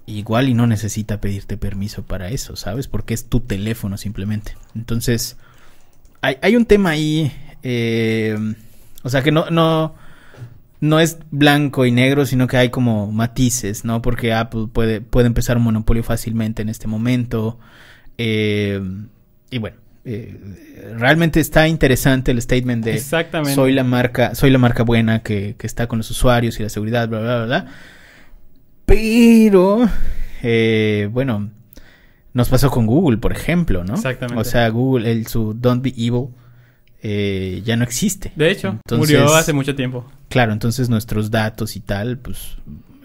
Speaker 1: igual y no necesita pedirte permiso para eso, ¿sabes? Porque es tu teléfono simplemente. Entonces, hay, hay un tema ahí, eh, o sea, que no, no, no es blanco y negro, sino que hay como matices, ¿no? Porque Apple puede, puede empezar un monopolio fácilmente en este momento. eh, y bueno, eh, realmente está interesante el statement de
Speaker 2: Exactamente.
Speaker 1: soy la marca, soy la marca buena que, que está con los usuarios y la seguridad, bla, bla, bla, bla. Pero, eh, bueno, nos pasó con Google, por ejemplo, ¿no?
Speaker 2: Exactamente.
Speaker 1: O sea, Google, el, su Don't Be Evil, eh, ya no existe.
Speaker 2: De hecho,
Speaker 1: Entonces,
Speaker 2: murió hace mucho tiempo.
Speaker 1: Claro, entonces nuestros datos y tal, pues,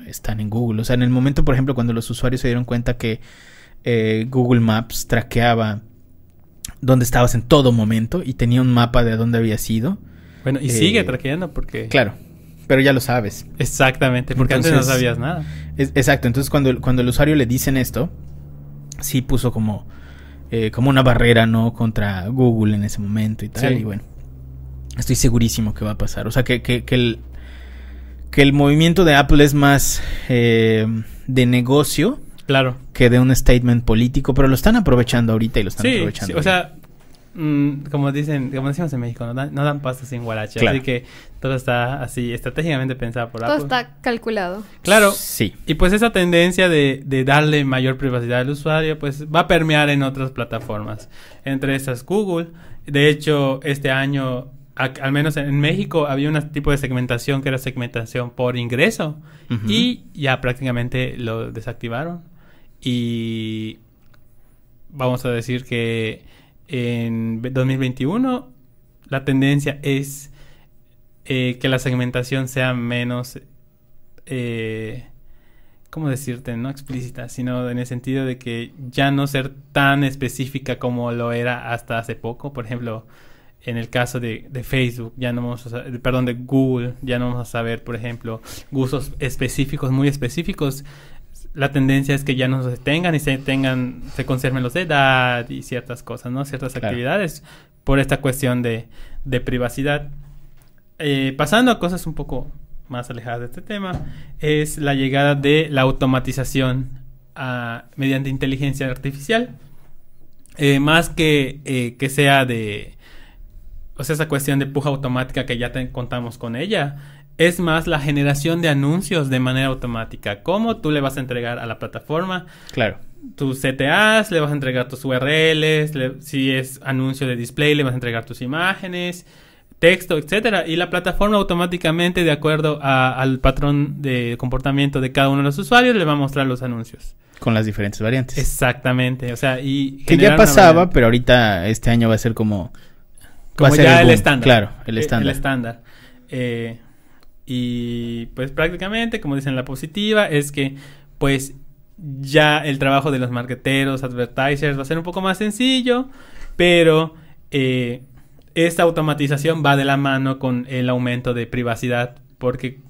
Speaker 1: están en Google. O sea, en el momento, por ejemplo, cuando los usuarios se dieron cuenta que eh, Google Maps traqueaba dónde estabas en todo momento y tenía un mapa de dónde había sido.
Speaker 2: Bueno, y
Speaker 1: Eh,
Speaker 2: sigue traqueando porque...
Speaker 1: Claro, pero ya lo sabes.
Speaker 2: Exactamente, porque antes no sabías nada.
Speaker 1: Es- exacto, entonces cuando, cuando el usuario le dicen esto, sí puso como, eh, como una barrera, ¿no? Contra Google en ese momento y tal.
Speaker 2: Sí.
Speaker 1: Y bueno, estoy segurísimo que va a pasar. O sea, que, que, que el, que el movimiento de Apple es más eh, de negocio
Speaker 2: Claro.
Speaker 1: que de un statement político, pero lo están aprovechando ahorita y lo están
Speaker 2: Sí,
Speaker 1: aprovechando.
Speaker 2: sí, o sea, mm, como dicen, como decimos en México, no dan, no dan pasto sin guarache.
Speaker 1: Claro.
Speaker 2: Así que todo está así estratégicamente pensado por
Speaker 3: Todo
Speaker 2: Apple.
Speaker 3: está calculado.
Speaker 2: Claro.
Speaker 1: Sí.
Speaker 2: Y pues esa tendencia de, de darle mayor privacidad al usuario, pues va a permear en otras plataformas. Entre esas Google. De hecho, este año a- al menos en México había un tipo de segmentación que era segmentación por ingreso y ya prácticamente lo desactivaron. Y vamos a decir que en 2021 la tendencia es eh, que la segmentación sea menos, eh, ¿cómo decirte? No explícita, sino en el sentido de que ya no ser tan específica como lo era hasta hace poco. Por ejemplo, en el caso de, Facebook, ya no vamos a perdón, de Google, ya no vamos a saber, por ejemplo, gustos específicos, muy específicos. La tendencia es que ya no se tengan y se tengan, se conserven los de edad y ciertas cosas, ¿no? Ciertas
Speaker 1: Claro.
Speaker 2: actividades por esta cuestión de, de privacidad. Eh, pasando a cosas un poco más alejadas de este tema, es la llegada de la automatización ah, mediante inteligencia artificial. Eh, más que, eh, que sea de, o sea, esa cuestión de puja automática que ya te- contamos con ella, es más la generación de anuncios de manera automática. ¿Cómo tú le vas a entregar a la plataforma
Speaker 1: Claro.
Speaker 2: tus CTAs, le vas a entregar tus URLs, le- si es anuncio de display, le vas a entregar tus imágenes, texto, etcétera, y la plataforma automáticamente, de acuerdo a- al patrón de comportamiento de cada uno de los usuarios, le va a mostrar los anuncios.
Speaker 1: Con las diferentes variantes.
Speaker 2: Exactamente, o sea, y
Speaker 1: que ya pasaba, pero ahorita este año va a ser como...
Speaker 2: como ya el, estándar.
Speaker 1: Claro, el
Speaker 2: Eh,
Speaker 1: estándar.
Speaker 2: El estándar. Eh, y pues prácticamente, como dicen la positiva, es que pues ya el trabajo de los marketeros, advertisers va a ser un poco más sencillo, pero eh, esta automatización va de la mano con el aumento de privacidad porque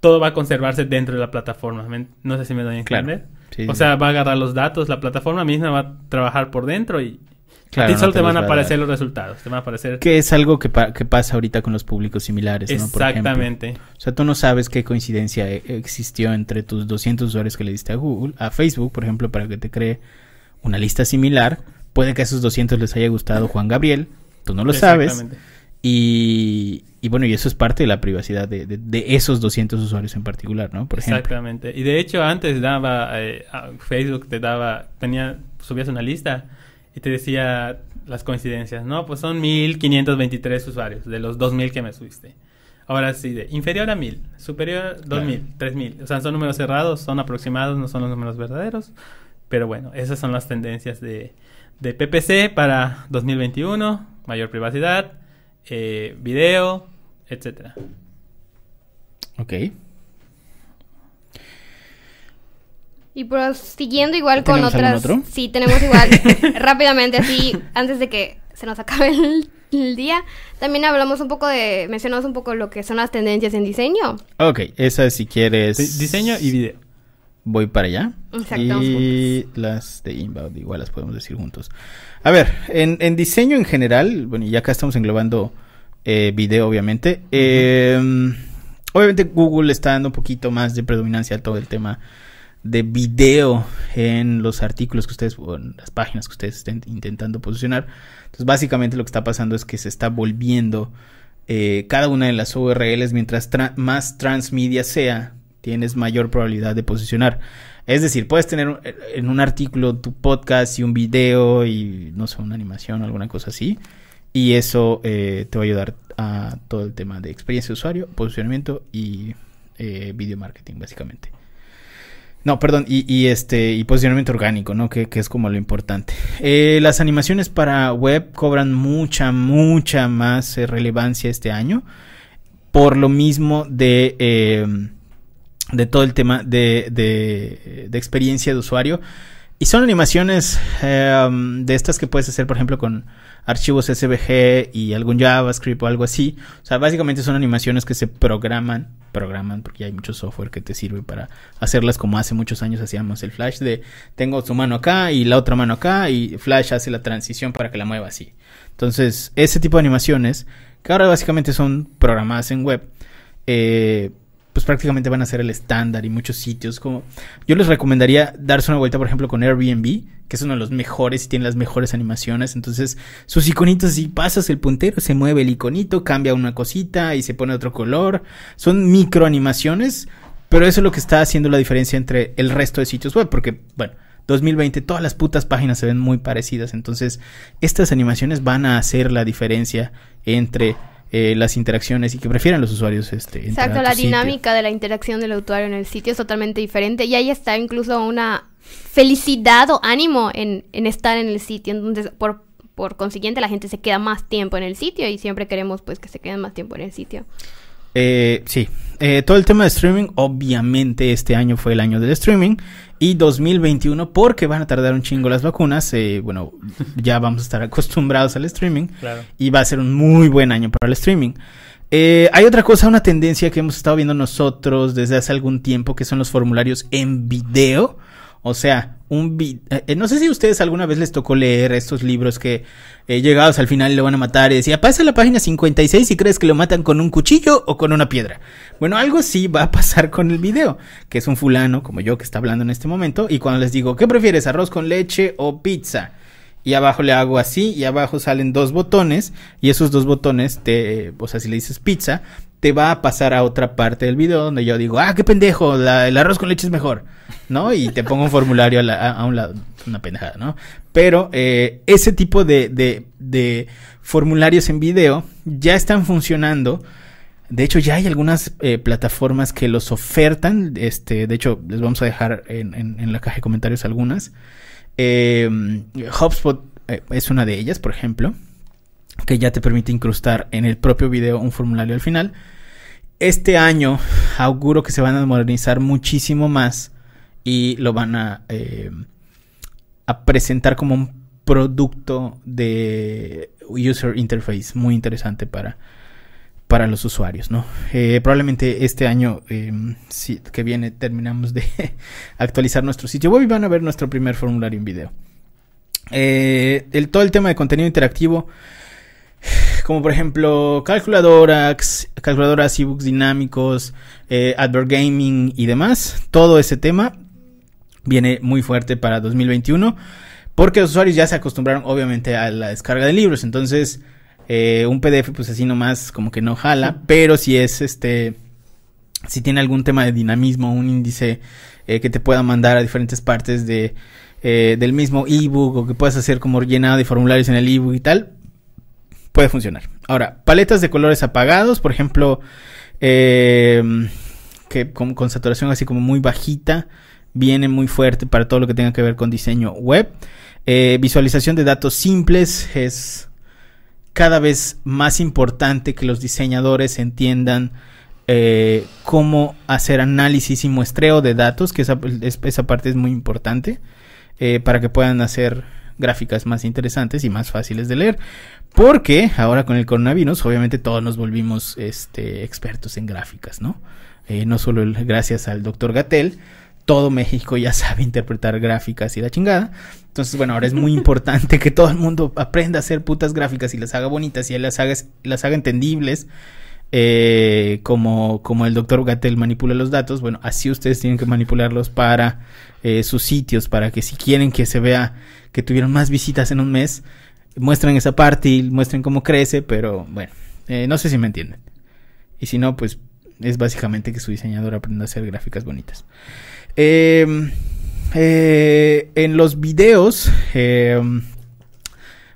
Speaker 2: todo va a conservarse dentro de la plataforma. ¿me- No sé si me doy a
Speaker 1: Claro.
Speaker 2: entender.
Speaker 1: Sí,
Speaker 2: o
Speaker 1: sí.
Speaker 2: sea, va a agarrar los datos, la plataforma misma va a trabajar por dentro y
Speaker 1: Claro,
Speaker 2: a ti
Speaker 1: no
Speaker 2: solo te, van a aparecer los resultados. Te van a aparecer.
Speaker 1: Que es algo que, pa- que pasa ahorita con los públicos similares, ¿no? Por.
Speaker 2: Exactamente.
Speaker 1: O sea, tú no sabes qué coincidencia e- existió entre tus 200 usuarios que le diste a Google, a Facebook, por ejemplo, para que te cree una lista similar. Puede que a esos 200 les haya gustado Juan Gabriel, tú no lo sabes.
Speaker 2: Exactamente.
Speaker 1: Y, y bueno, y eso es parte de la privacidad de, de- de esos 200 usuarios en particular, ¿no? Por ejemplo.
Speaker 2: Exactamente. Y de hecho, antes daba. eh, Facebook te daba. tenía Subías una lista y te decía las coincidencias. No, pues son 1523 usuarios de los 2000 que me subiste. Ahora sí, de inferior a 1000, superior a 2000, 3000. O sea, son números cerrados, son aproximados, no son los números verdaderos. Pero bueno, esas son las tendencias de, de PPC para 2021. Mayor privacidad, eh, video, etcétera.
Speaker 1: Ok.
Speaker 3: Y prosiguiendo igual con
Speaker 1: ¿Tenemos algún
Speaker 3: otras.
Speaker 1: otro?
Speaker 3: Sí, tenemos igual. *laughs* *laughs* rápidamente, así, antes de que se nos acabe el, el día. También hablamos un poco de. Mencionamos un poco lo que son las tendencias en diseño.
Speaker 1: Ok, esa si quieres.
Speaker 2: Di- Diseño y video.
Speaker 1: Voy para allá.
Speaker 3: Exacto.
Speaker 1: Y las de Inbound, igual las podemos decir juntos. A ver, en, en diseño en general, bueno, y acá estamos englobando eh, video, obviamente. eh, obviamente Google está dando un poquito más de predominancia a todo el tema de video en los artículos que ustedes, o en las páginas que ustedes estén intentando posicionar. Entonces, básicamente lo que está pasando es que se está volviendo eh, cada una de las URLs, mientras tra- más transmedia sea, tienes mayor probabilidad de posicionar. Es decir, puedes tener un- en un artículo tu podcast y un video y no sé, una animación o alguna cosa así. Y eso eh, te va a ayudar a todo el tema de experiencia de usuario, posicionamiento y eh, video marketing, básicamente. No, perdón, y, y, este y posicionamiento orgánico, ¿no? Que, que es como lo importante. Eh, las animaciones para web cobran mucha, mucha más eh, relevancia este año. Por lo mismo de, eh, de todo el tema de, de, de experiencia de usuario. Y son animaciones um, de estas que puedes hacer, por ejemplo, con archivos SVG y algún JavaScript o algo así. O sea, básicamente son animaciones que se programan, programan porque hay mucho software que te sirve para hacerlas como hace muchos años hacíamos el Flash de tengo su mano acá y la otra mano acá y Flash hace la transición para que la mueva así. Entonces, ese tipo de animaciones, que ahora básicamente son programadas en web, eh, pues prácticamente van a ser el estándar y muchos sitios como yo les recomendaría darse una vuelta por ejemplo con Airbnb que es uno de los mejores y tiene las mejores animaciones. Entonces sus iconitos si pasas el puntero se mueve el iconito cambia una cosita y se pone otro color. Son micro animaciones pero eso es lo que está haciendo la diferencia entre el resto de sitios web porque bueno 2020 todas las putas páginas se ven muy parecidas. Entonces estas animaciones van a hacer la diferencia entre eh, las interacciones y que prefieran los usuarios este
Speaker 3: Exacto, la
Speaker 1: sitio.
Speaker 3: dinámica de la interacción del usuario en el sitio es totalmente diferente y ahí está incluso una felicidad o ánimo en, en estar en el sitio. Entonces, por, por consiguiente, la gente se queda más tiempo en el sitio y siempre queremos pues que se queden más tiempo en el sitio.
Speaker 1: Eh, sí, Eh, todo el tema de streaming, obviamente este año fue el año del streaming y 2021 porque van a tardar un chingo las vacunas, eh, bueno, ya vamos a estar acostumbrados al streaming
Speaker 2: Claro.
Speaker 1: y va a ser un muy buen año para el streaming. Eh, hay otra cosa, una tendencia que hemos estado viendo nosotros desde hace algún tiempo que son los formularios en video. O sea, un vi- eh, no sé si ustedes alguna vez les tocó leer estos libros que eh, llegados al final le van a matar y decía, pasa a la página 56 y crees que lo matan con un cuchillo o con una piedra. Bueno, algo sí va a pasar con el video, que es un fulano como yo que está hablando en este momento y cuando les digo, ¿qué prefieres, arroz con leche o pizza? Y abajo le hago así y abajo salen dos botones y esos dos botones te, o sea, si le dices pizza, te va a pasar a otra parte del video donde yo digo, ah, qué pendejo, la- el arroz con leche es mejor, ¿no? Y te pongo un formulario a, la- a- un lado, una pendejada, ¿no? Pero eh, ese tipo de, de, de formularios en video ya están funcionando. De hecho, ya hay algunas eh, plataformas que los ofertan. Este, de hecho, les vamos a dejar en la caja de comentarios algunas. Eh, HubSpot eh, es una de ellas, por ejemplo, que ya te permite incrustar en el propio video un formulario al final. Este año auguro que se van a modernizar muchísimo más y lo van a, eh, presentar como un producto de user interface muy interesante para, para los usuarios, ¿no? Eh, probablemente este año eh, que viene terminamos de *laughs* actualizar nuestro sitio web y van a ver nuestro primer formulario en video. Eh, el, todo el tema de contenido interactivo, como por ejemplo calculadoras, calculadoras, ebooks dinámicos, eh, advert gaming y demás, todo ese tema viene muy fuerte para 2021 porque los usuarios ya se acostumbraron obviamente a la descarga de libros, entonces eh, un PDF pues así nomás como que no jala, pero si es este, si tiene algún tema de dinamismo, un índice eh, que te pueda mandar a diferentes partes de, eh, del mismo ebook o que puedas hacer como llenado de formularios en el ebook y tal, puede funcionar. Ahora, paletas de colores apagados, por ejemplo, eh, que con, saturación así como muy bajita, viene muy fuerte para todo lo que tenga que ver con diseño web. Eh, visualización de datos simples es cada vez más importante que los diseñadores entiendan eh, cómo hacer análisis y muestreo de datos, que esa, es- esa parte es muy importante para que puedan hacer gráficas más interesantes y más fáciles de leer. Porque ahora con el coronavirus, obviamente todos nos volvimos este, expertos en gráficas, ¿no? Eh, no solo el- gracias al doctor Gatel, todo México ya *laughs* sabe interpretar gráficas y la chingada. Entonces, bueno, ahora es muy *laughs* importante que todo el mundo aprenda a hacer putas gráficas y las haga bonitas y las haga, las haga entendibles. eh, como, como el doctor Gatel manipula los datos, bueno, así ustedes tienen que manipularlos para eh, sus sitios, para que si quieren que se vea que tuvieron más visitas en un mes, muestren esa parte y muestren cómo crece, pero bueno, eh, no sé si me entienden. Y si no, pues es básicamente que su diseñador aprenda a hacer gráficas bonitas. Eh, eh, en los videos eh,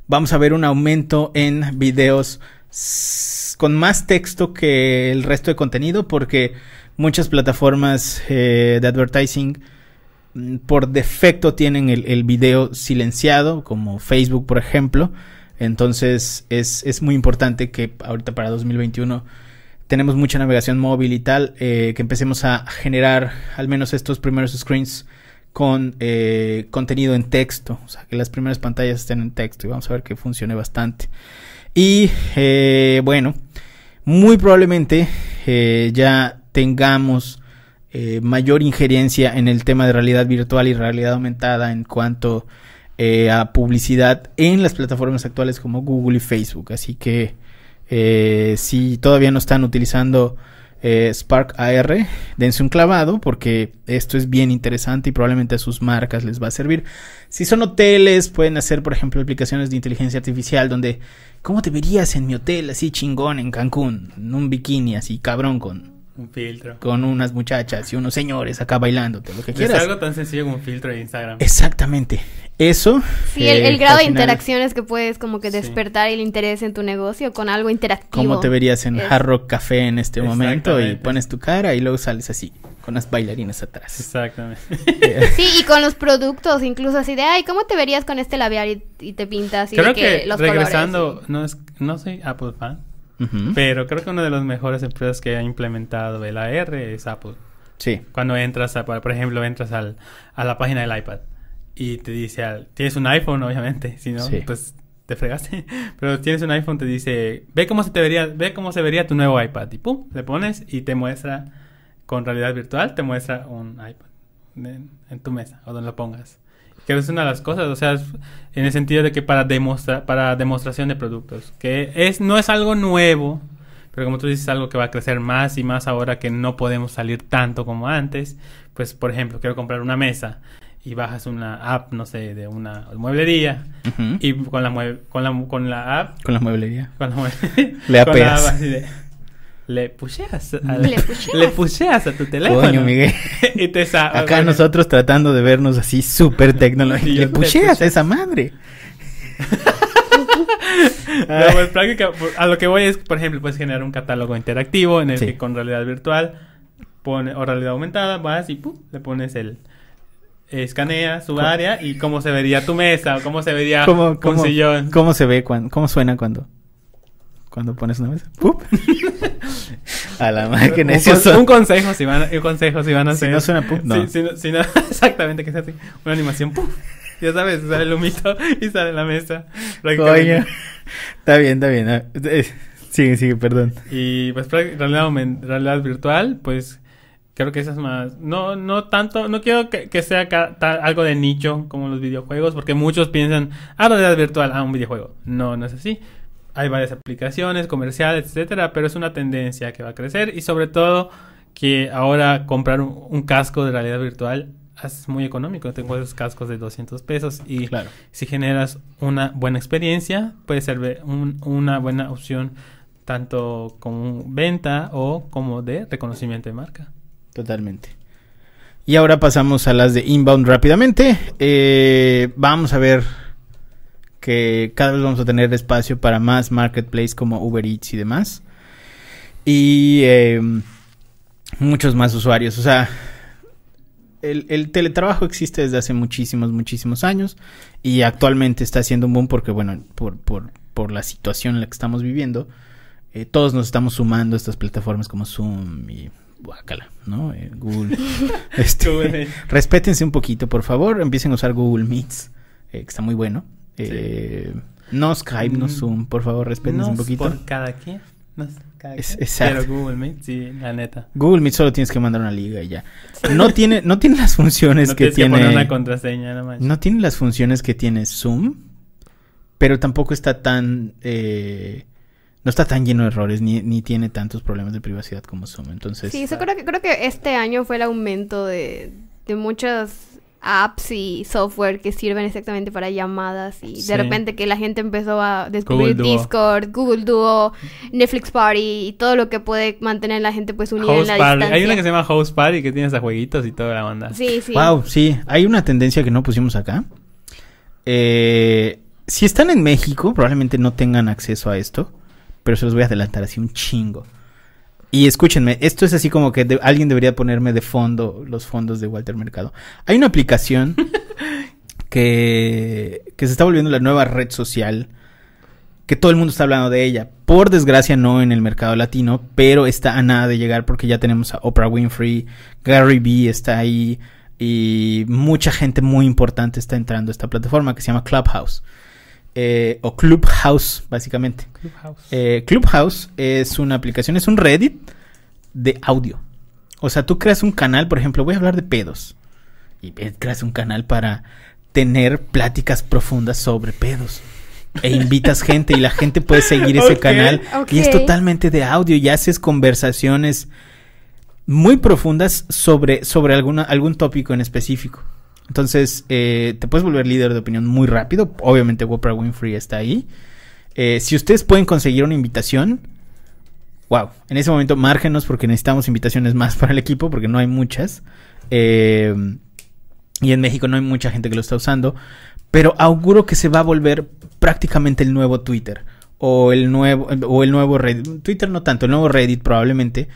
Speaker 1: vamos a ver un aumento en videos con más texto que el resto de contenido porque muchas plataformas eh, de advertising por defecto tienen el, video silenciado como Facebook por ejemplo entonces es, es muy importante que ahorita para 2021 tenemos mucha navegación móvil y tal, eh, que empecemos a generar al menos estos primeros screens con eh, contenido en texto, o sea, que las primeras pantallas estén en texto y vamos a ver que funcione bastante. Y eh, bueno, muy probablemente ya tengamos eh, mayor injerencia en el tema de realidad virtual y realidad aumentada en cuanto eh, a publicidad en las plataformas actuales como Google y Facebook. Así que eh, si todavía no están utilizando Spark AR, dense un clavado porque esto es bien interesante y probablemente a sus marcas les va a servir. Si son hoteles, pueden hacer, por ejemplo, aplicaciones de inteligencia artificial donde, ¿cómo te verías en mi hotel así chingón en Cancún? En un bikini así cabrón con
Speaker 2: Un filtro.
Speaker 1: con unas muchachas y unos señores acá bailándote, lo que
Speaker 2: Es
Speaker 1: quieras.
Speaker 2: algo tan sencillo como un filtro de Instagram.
Speaker 1: Exactamente. Eso.
Speaker 3: Sí, el,
Speaker 1: eh,
Speaker 3: el grado de
Speaker 1: final,
Speaker 3: interacciones que puedes como que
Speaker 2: Sí.
Speaker 3: despertar el interés en tu negocio con algo interactivo.
Speaker 1: Como te verías en
Speaker 3: Es-
Speaker 1: Hard Rock Café en este momento y pones tu cara y luego sales así, con unas bailarinas atrás.
Speaker 2: Exactamente. *laughs*
Speaker 3: Sí, y con los productos, incluso así de, ay, ¿cómo te verías con este labial? Y, y te pintas y
Speaker 2: creo
Speaker 3: de que,
Speaker 2: que
Speaker 3: los
Speaker 2: regresando,
Speaker 3: colores.
Speaker 2: no es, no soy Apple fan, pero creo que una de las mejores empresas que ha implementado el AR es Apple.
Speaker 1: Sí.
Speaker 2: Cuando entras, a, por ejemplo, entras al, a la página del iPad y te dice, al- tienes un iPhone, obviamente, si no,
Speaker 1: Sí.
Speaker 2: pues te fregaste. *laughs* Pero tienes un iPhone, te dice, ve cómo se te vería, ve cómo se vería tu nuevo iPad y pum, le pones y te muestra con realidad virtual, te muestra un iPad en, en tu mesa o donde lo pongas. Que es una de las cosas, o sea, en el sentido de que para demostrar, para demostración de productos, que es no es algo nuevo, pero como tú dices, es algo que va a crecer más y más ahora que no podemos salir tanto como antes. Pues, por ejemplo, quiero comprar una mesa y bajas una app, no sé, de una mueblería y con la, con la, con la app,
Speaker 1: Con la mueblería.
Speaker 2: con la mue-
Speaker 1: Le *laughs* apeas.
Speaker 2: Le pusheas, a,
Speaker 3: Le pusheas.
Speaker 2: le pusheas a tu teléfono.
Speaker 1: Coño, Miguel. *laughs*
Speaker 2: y te sa-
Speaker 1: Acá
Speaker 2: bueno,
Speaker 1: nosotros tratando de vernos así súper tecnológicos. *laughs* Le pusheas a esa madre. *laughs*
Speaker 2: No, pues, práctica- por- a lo que voy es, por ejemplo, puedes generar un catálogo interactivo en el
Speaker 1: Sí.
Speaker 2: que con realidad virtual pone, o realidad aumentada vas y ¡pum! le pones el escanea su
Speaker 1: ¿Cómo?
Speaker 2: área y cómo se vería tu mesa o cómo se vería
Speaker 1: ¿Cómo,
Speaker 2: un
Speaker 1: cómo,
Speaker 2: sillón.
Speaker 1: cómo se ve cuando, cómo suena cuando, cuando pones una mesa? ¡Pup! A la madre que
Speaker 2: un, con-
Speaker 1: son.
Speaker 2: un consejo si van a, un consejo si van a
Speaker 1: Si
Speaker 2: hacer
Speaker 1: no suena. No.
Speaker 2: Si, si no, si no- *laughs* exactamente que sea así una animación ya sabes sale el humito y sale la mesa.
Speaker 1: Coño. Está bien, está bien. ah, eh, Sigue, sigue, perdón.
Speaker 2: Y pues realidad, realidad virtual, pues creo que esa es más. No, no tanto, no quiero que, que sea ca- ta- algo de nicho como los videojuegos, porque muchos piensan, ah, realidad virtual, ah, un videojuego. No, no es así. Hay varias aplicaciones, comerciales, etcétera, pero es una tendencia que va a crecer y sobre todo que ahora comprar un, un casco de realidad virtual es muy económico. Tengo esos cascos de 200 pesos y
Speaker 1: Claro.
Speaker 2: si generas una buena experiencia, puede ser un- una buena opción tanto como venta o como de reconocimiento de marca.
Speaker 1: Totalmente. Y ahora pasamos a las de inbound rápidamente. Eh, vamos a ver que cada vez vamos a tener espacio para más marketplace como Uber Eats y demás. Y eh, muchos más usuarios. O sea, el, el teletrabajo existe desde hace muchísimos, muchísimos años. Y actualmente está haciendo un boom porque, bueno, por, por, por la situación en la que estamos viviendo, eh, todos nos estamos sumando a estas plataformas como Zoom y Guacala, ¿no? Eh, Google. *laughs* Este, respétense un poquito, por favor. Empiecen a usar Google Meets, eh, que está muy bueno. Eh, No Skype, no
Speaker 2: Mm.
Speaker 1: Zoom, por favor, respétense
Speaker 2: No
Speaker 1: un poquito.
Speaker 2: por cada quien. No es cada
Speaker 1: Es-
Speaker 2: quien.
Speaker 1: exacto.
Speaker 2: Pero Google Meet, sí, la neta.
Speaker 1: Google Meet solo tienes que mandar una liga y ya. No tiene, no tiene las funciones
Speaker 2: no
Speaker 1: que
Speaker 2: tienes que poner
Speaker 1: tiene.
Speaker 2: una contraseña, nada más.
Speaker 1: no tiene las funciones que tiene Zoom, pero tampoco está tan eh, no está tan lleno de errores ni, ni tiene tantos problemas de privacidad como Zoom. Entonces,
Speaker 3: Sí, yo creo que, creo que este año fue el aumento de, de muchas apps y software que sirven exactamente para llamadas y
Speaker 2: Sí.
Speaker 3: de repente que la gente empezó a descubrir
Speaker 2: Google Duo.
Speaker 3: Discord, Google Duo, Netflix Party y todo lo que puede mantener a la gente pues unida en la
Speaker 2: Party.
Speaker 3: distancia.
Speaker 2: Hay una que se llama Host Party que tiene hasta jueguitos y toda la banda.
Speaker 3: Sí, sí.
Speaker 1: Wow, sí, hay una tendencia que no pusimos acá. Eh, si están en México, probablemente no tengan acceso a esto, pero se los voy a adelantar así un chingo. Y escúchenme, esto es así como que de- alguien debería ponerme de fondo los fondos de Walter Mercado. Hay una aplicación *laughs* que, que se está volviendo la nueva red social, que todo el mundo está hablando de ella. Por desgracia no en el mercado latino, pero está a nada de llegar porque ya tenemos a Oprah Winfrey, Gary Vee está ahí y mucha gente muy importante está entrando a esta plataforma que se llama Clubhouse. Eh, o Clubhouse, básicamente.
Speaker 2: Clubhouse.
Speaker 1: Eh, Clubhouse es una aplicación, es un Reddit de audio. O sea, tú creas un canal, por ejemplo, voy a hablar de pedos. Y creas un canal para tener pláticas profundas sobre pedos. E invitas *laughs* gente y la gente puede seguir ese canal. Y es totalmente de audio y haces conversaciones muy profundas sobre, sobre alguna, algún tópico en específico. Entonces, eh, te puedes volver líder de opinión muy rápido. Obviamente, Oprah Winfrey está ahí. Eh, si ustedes pueden conseguir una invitación, wow, en ese momento márgenos porque necesitamos invitaciones más *laughs* para el equipo porque no hay muchas. Eh, y en México no hay mucha gente que lo está usando. Pero auguro que se va a volver prácticamente el nuevo Twitter. O el nuevo, o el nuevo Reddit. Twitter no tanto, el nuevo Reddit probablemente.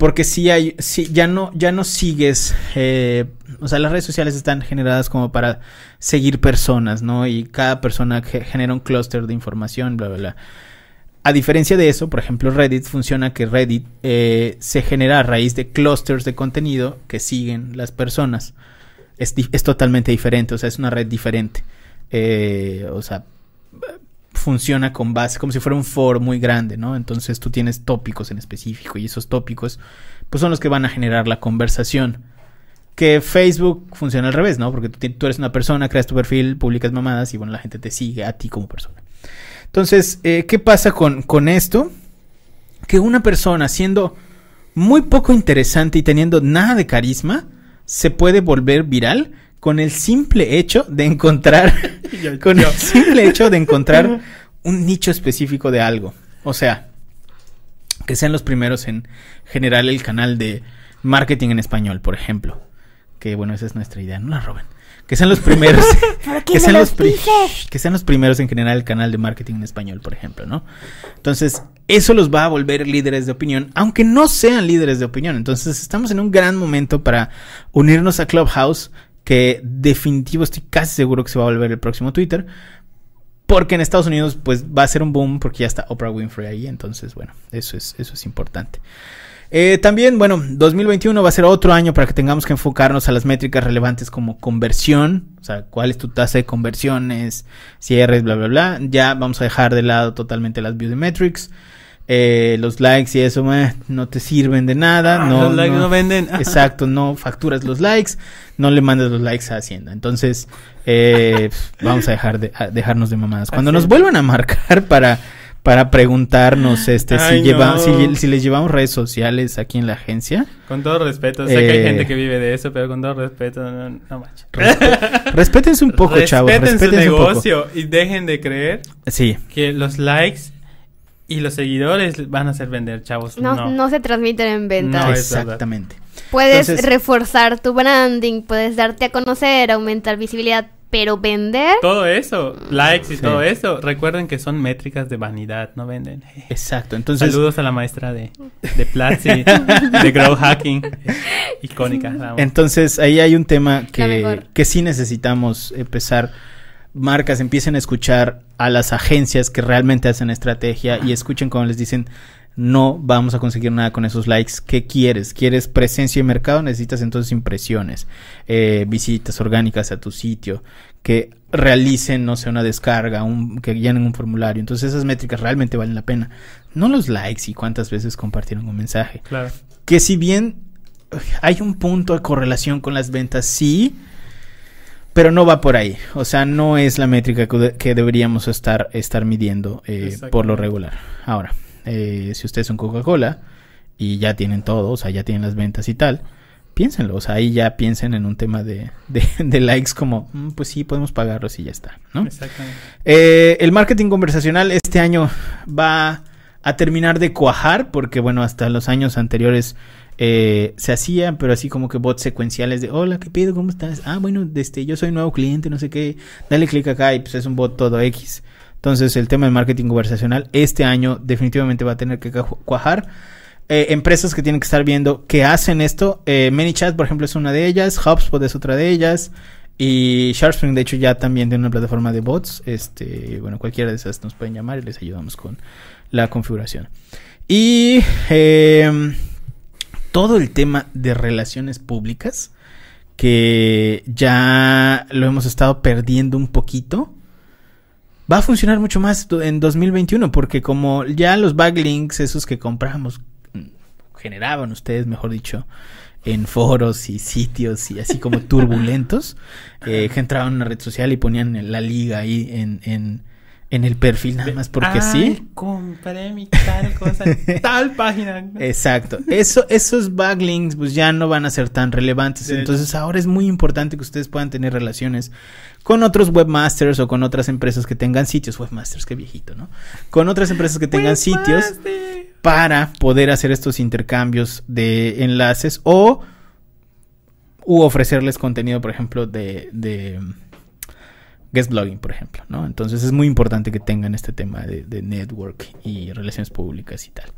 Speaker 1: Porque si hay, si ya no, ya no sigues, eh, o sea, las redes sociales están generadas como para seguir personas, ¿no? Y cada persona genera un clúster de información, bla, bla, bla. A diferencia de eso, por ejemplo, Reddit funciona que Reddit eh, se genera a raíz de clusters de contenido que siguen las personas. Es, totalmente diferente, o sea, es una red diferente. Eh, o sea, funciona con base, como si fuera un foro muy grande, ¿no? Entonces tú tienes tópicos en específico y esos tópicos, pues son los que van a generar la conversación. Que Facebook funciona al revés, ¿no? Porque tú, tú eres una persona, creas tu perfil, publicas mamadas y bueno, la gente te sigue a ti como persona. Entonces, eh, ¿qué pasa con, con esto? Que una persona siendo muy poco interesante y teniendo nada de carisma, se puede volver viral con el simple hecho de encontrar *laughs* con el simple hecho de encontrar un nicho específico de algo. O sea, que sean los primeros en generar el canal de marketing en español, por ejemplo. Que bueno, esa es nuestra idea, no la roben. Que sean los primeros. *laughs* *laughs* que, sean los que sean los primeros en generar el canal de marketing en español, por ejemplo, ¿no? Entonces, eso los va a volver líderes de opinión, aunque no sean líderes de opinión. Entonces, estamos en un gran momento para unirnos a Clubhouse, que definitivo estoy casi seguro que se va a volver el próximo Twitter. Porque en Estados Unidos, pues va a ser un boom porque ya está Oprah Winfrey ahí. Entonces, bueno, eso es, eso es importante. Eh, también, bueno, 2021 va a ser otro año para que tengamos que enfocarnos a las métricas relevantes como conversión, o sea, cuál es tu tasa de conversiones, cierres, bla, bla, bla. Ya vamos a dejar de lado totalmente las beauty metrics. Eh, los likes y eso no te sirven de nada.
Speaker 2: Ah,
Speaker 1: no,
Speaker 2: los likes no, venden. *laughs*
Speaker 1: Exacto, no facturas los likes, no le mandas los likes a Hacienda. Entonces, eh, *laughs* vamos a dejar de dejarnos de mamadas. Cuando nos vuelvan a marcar para para preguntarnos este si, si, les llevamos redes sociales aquí en la agencia.
Speaker 2: Con todo respeto, sé que hay gente que vive de eso, pero con todo respeto, no, no manches.
Speaker 1: respétense *laughs* un poco, chavos.
Speaker 2: Respeten su negocio y dejen de creer
Speaker 1: sí.
Speaker 2: que los likes y los seguidores van a hacer vender, chavos.
Speaker 3: No, no. se transmiten en ventas.
Speaker 1: No, exactamente.
Speaker 3: Puedes reforzar tu branding, puedes darte a conocer, aumentar visibilidad, pero vender.
Speaker 2: Todo eso, likes y todo eso, recuerden que son métricas de vanidad, no venden.
Speaker 1: Exacto, entonces.
Speaker 2: Saludos a la maestra de, de Platzi, de Grow Hacking, icónica.
Speaker 1: Entonces ahí hay un tema que, que sí necesitamos empezar. Marcas empiecen a escuchar a las agencias que realmente hacen estrategia y escuchen cuando les dicen no vamos a conseguir nada con esos likes. ¿Qué quieres? ¿Quieres presencia en mercado? Necesitas entonces impresiones, eh, visitas orgánicas a tu sitio, que realicen, no sé, una descarga, un, que llenen un formulario. Entonces esas métricas realmente valen la pena. No los likes y cuántas veces compartieron un mensaje.
Speaker 2: Claro.
Speaker 1: Que si bien hay un punto de correlación con las ventas, sí, pero no va por ahí. O sea, no es la métrica que, deberíamos estar, estar midiendo eh, por lo regular. Ahora. Eh, si ustedes son Coca-Cola y ya tienen todo, o sea, ya tienen las ventas y tal, piénsenlo, o sea, ahí ya piensen en un tema de, de, likes como, mm, pues sí, podemos pagarlos y ya está, ¿no?
Speaker 2: Exactamente.
Speaker 1: Eh, el marketing conversacional este año va a terminar de cuajar, porque bueno, hasta los años anteriores eh, se hacían, pero así como que bots secuenciales de, hola, ¿qué pido? ¿Cómo estás? Ah, bueno, este, yo soy nuevo cliente, no sé qué, dale clic acá y pues es un bot todo X. Entonces el tema de marketing conversacional este año definitivamente va a tener que cuajar. Eh, empresas que tienen que estar viendo que hacen esto. Eh, ManyChat, por ejemplo, es una de ellas. HubSpot es otra de ellas. Y SharpSpring, de hecho, ya también tiene una plataforma de bots. Este, bueno, cualquiera de esas nos pueden llamar y les ayudamos con la configuración. Y em, todo el tema de relaciones públicas, que ya lo hemos estado perdiendo un poquito va a funcionar mucho más en 2021 porque como ya los backlinks, esos que compramos, mm, generaban ustedes, mejor dicho, en foros y sitios y así como *laughs* turbulentos, eh, que entraban en una red social y ponían la liga ahí en, en, en el perfil nada más porque sí.
Speaker 2: Compré mi tal cosa en *laughs* tal página.
Speaker 1: Exacto. Eso, esos backlinks pues ya no van a ser tan relevantes. Entonces ahora es muy importante que ustedes puedan tener relaciones con otros webmasters o con otras empresas que tengan sitios. Webmasters, qué viejito, ¿no? Con otras empresas que tengan sitios para poder hacer estos intercambios de enlaces o u ofrecerles contenido, por ejemplo, de, de guest blogging, por ejemplo, ¿no? Entonces es muy importante que tengan este tema de, network y relaciones públicas y tal.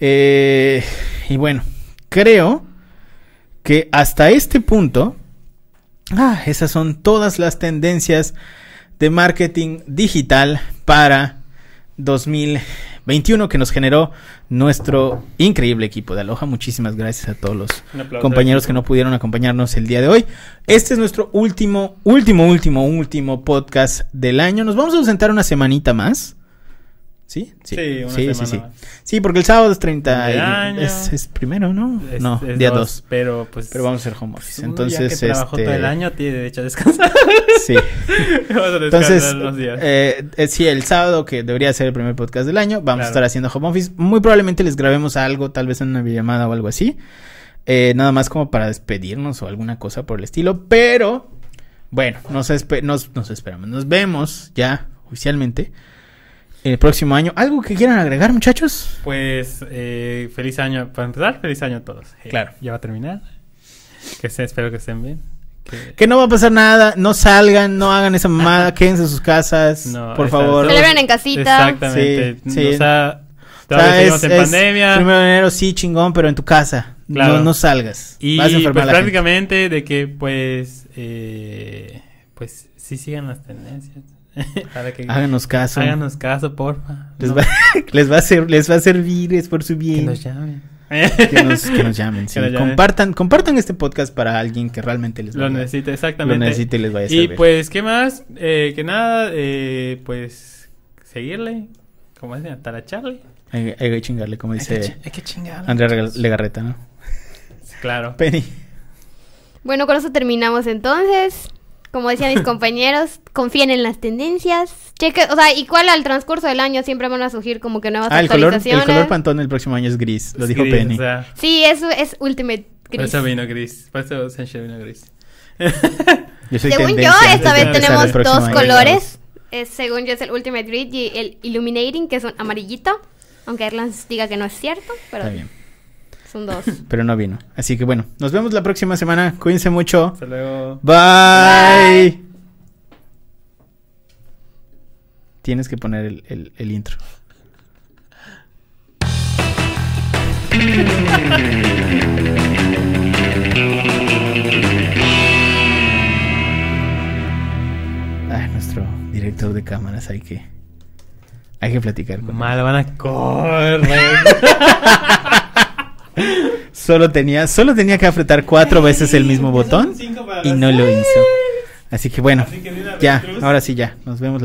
Speaker 1: Eh, y bueno, creo que hasta este punto, ah, esas son todas las tendencias de marketing digital para 2021 que nos generó nuestro increíble equipo de Aloha. Muchísimas gracias a todos los compañeros que no pudieron acompañarnos el día de hoy. Este es nuestro último, último, último, último podcast del año. Nos vamos a ausentar una semanita más. ¿Sí?
Speaker 2: Sí, una
Speaker 1: sí, sí. Sí, porque el sábado es 30.
Speaker 2: De
Speaker 1: y-. Es, es primero, ¿no?
Speaker 2: Es-
Speaker 1: no,
Speaker 2: es
Speaker 1: día
Speaker 2: dos,
Speaker 1: 2.
Speaker 2: Pero pues.
Speaker 1: Pero vamos a hacer home office. Entonces,
Speaker 2: ya que trabajó
Speaker 1: este,
Speaker 2: todo el año tiene derecho a descansar. *laughs*
Speaker 1: Sí. *laughs*
Speaker 2: vamos a descansar
Speaker 1: Entonces,
Speaker 2: unos días.
Speaker 1: eh, eh, sí, el sábado, que debería ser el primer podcast del año, vamos a estar haciendo home office. Muy probablemente les grabemos algo, tal vez en una videollamada o algo así. Eh, nada más como para despedirnos o alguna cosa por el estilo. Pero, bueno, nos, espe- nos, nos esperamos. Nos vemos ya oficialmente el próximo año. ¿Algo que quieran agregar, muchachos?
Speaker 2: Pues eh, feliz año, para empezar, feliz año a todos. Eh,
Speaker 1: Claro.
Speaker 2: Ya va a terminar. Que se, espero que estén bien. Que-
Speaker 1: Que no va a pasar nada, no salgan, no hagan esa mamada, *laughs* quédense en sus casas,
Speaker 2: No,
Speaker 1: por favor.
Speaker 3: Celebren en casita.
Speaker 2: Exactamente.
Speaker 1: Sí, sí.
Speaker 2: O sea,
Speaker 1: O
Speaker 2: todavía
Speaker 1: sea,
Speaker 2: seguimos
Speaker 1: es-
Speaker 2: en
Speaker 1: es
Speaker 2: pandemia.
Speaker 1: Primero de enero, sí, chingón, pero en tu casa.
Speaker 2: Claro.
Speaker 1: No, no salgas.
Speaker 2: Y
Speaker 1: Vas a
Speaker 2: pues
Speaker 1: enfermar a la gente.
Speaker 2: prácticamente de que pues eh, pues sí sigan las tendencias. *laughs* Para que
Speaker 1: Háganos caso.
Speaker 2: háganos caso, porfa.
Speaker 1: Les,
Speaker 2: No,
Speaker 1: va, *laughs* les, va a ser, les va a servir, es por su
Speaker 2: que
Speaker 1: bien.
Speaker 2: nos llamen.
Speaker 1: Que nos, que nos llamen. *laughs* sí.
Speaker 2: Que nos llamen.
Speaker 1: Compartan, compartan este podcast para alguien que realmente les
Speaker 2: Lo
Speaker 1: vaya-
Speaker 2: necesita,
Speaker 1: lo
Speaker 2: exactamente.
Speaker 1: necesite y les vaya a
Speaker 2: Y
Speaker 1: servir.
Speaker 2: pues, ¿qué más? Eh, que nada, eh, pues seguirle. ¿Cómo dicen? Ataracharle.
Speaker 1: hay, hay que chingarle, como
Speaker 2: Hay que,
Speaker 1: dice
Speaker 2: hay que chingarle.
Speaker 1: Andrea Legarreta, ¿no?
Speaker 2: Claro.
Speaker 1: Penny.
Speaker 3: Bueno, con eso terminamos entonces. Como decían mis *laughs* compañeros, confíen en las tendencias. Cheque, o sea, igual al transcurso del año siempre van a surgir como que nuevas
Speaker 1: Ah, el color, el
Speaker 3: actualizaciones.
Speaker 1: color pantón el próximo año es gris. Lo
Speaker 2: Es
Speaker 1: dijo
Speaker 2: gris,
Speaker 1: Penny.
Speaker 2: O sea,
Speaker 3: Sí, eso es Ultimate
Speaker 2: por
Speaker 3: Gris.
Speaker 2: eso vino gris. Por eso Senshi vino gris. *laughs*
Speaker 1: Yo soy
Speaker 3: Según yo, esta vez tenemos dos
Speaker 1: año.
Speaker 3: colores. Es, según yo es el Ultimate Grid y el Illuminating, que es un amarillito. Aunque Erlans diga que no es cierto, pero
Speaker 1: Está bien.
Speaker 3: Son dos.
Speaker 1: Pero no vino. Así que bueno, nos vemos la próxima semana. Cuídense mucho.
Speaker 2: Hasta luego.
Speaker 1: Bye. Tienes que poner el, el- el intro. Ah, nuestro director de cámaras, hay que. Hay que platicar con él.
Speaker 2: Mal, van a correr. *laughs*
Speaker 1: Solo tenía, solo tenía que apretar cuatro veces el mismo botón y no lo hizo. Así que bueno, ya, ahora sí ya. Nos vemos.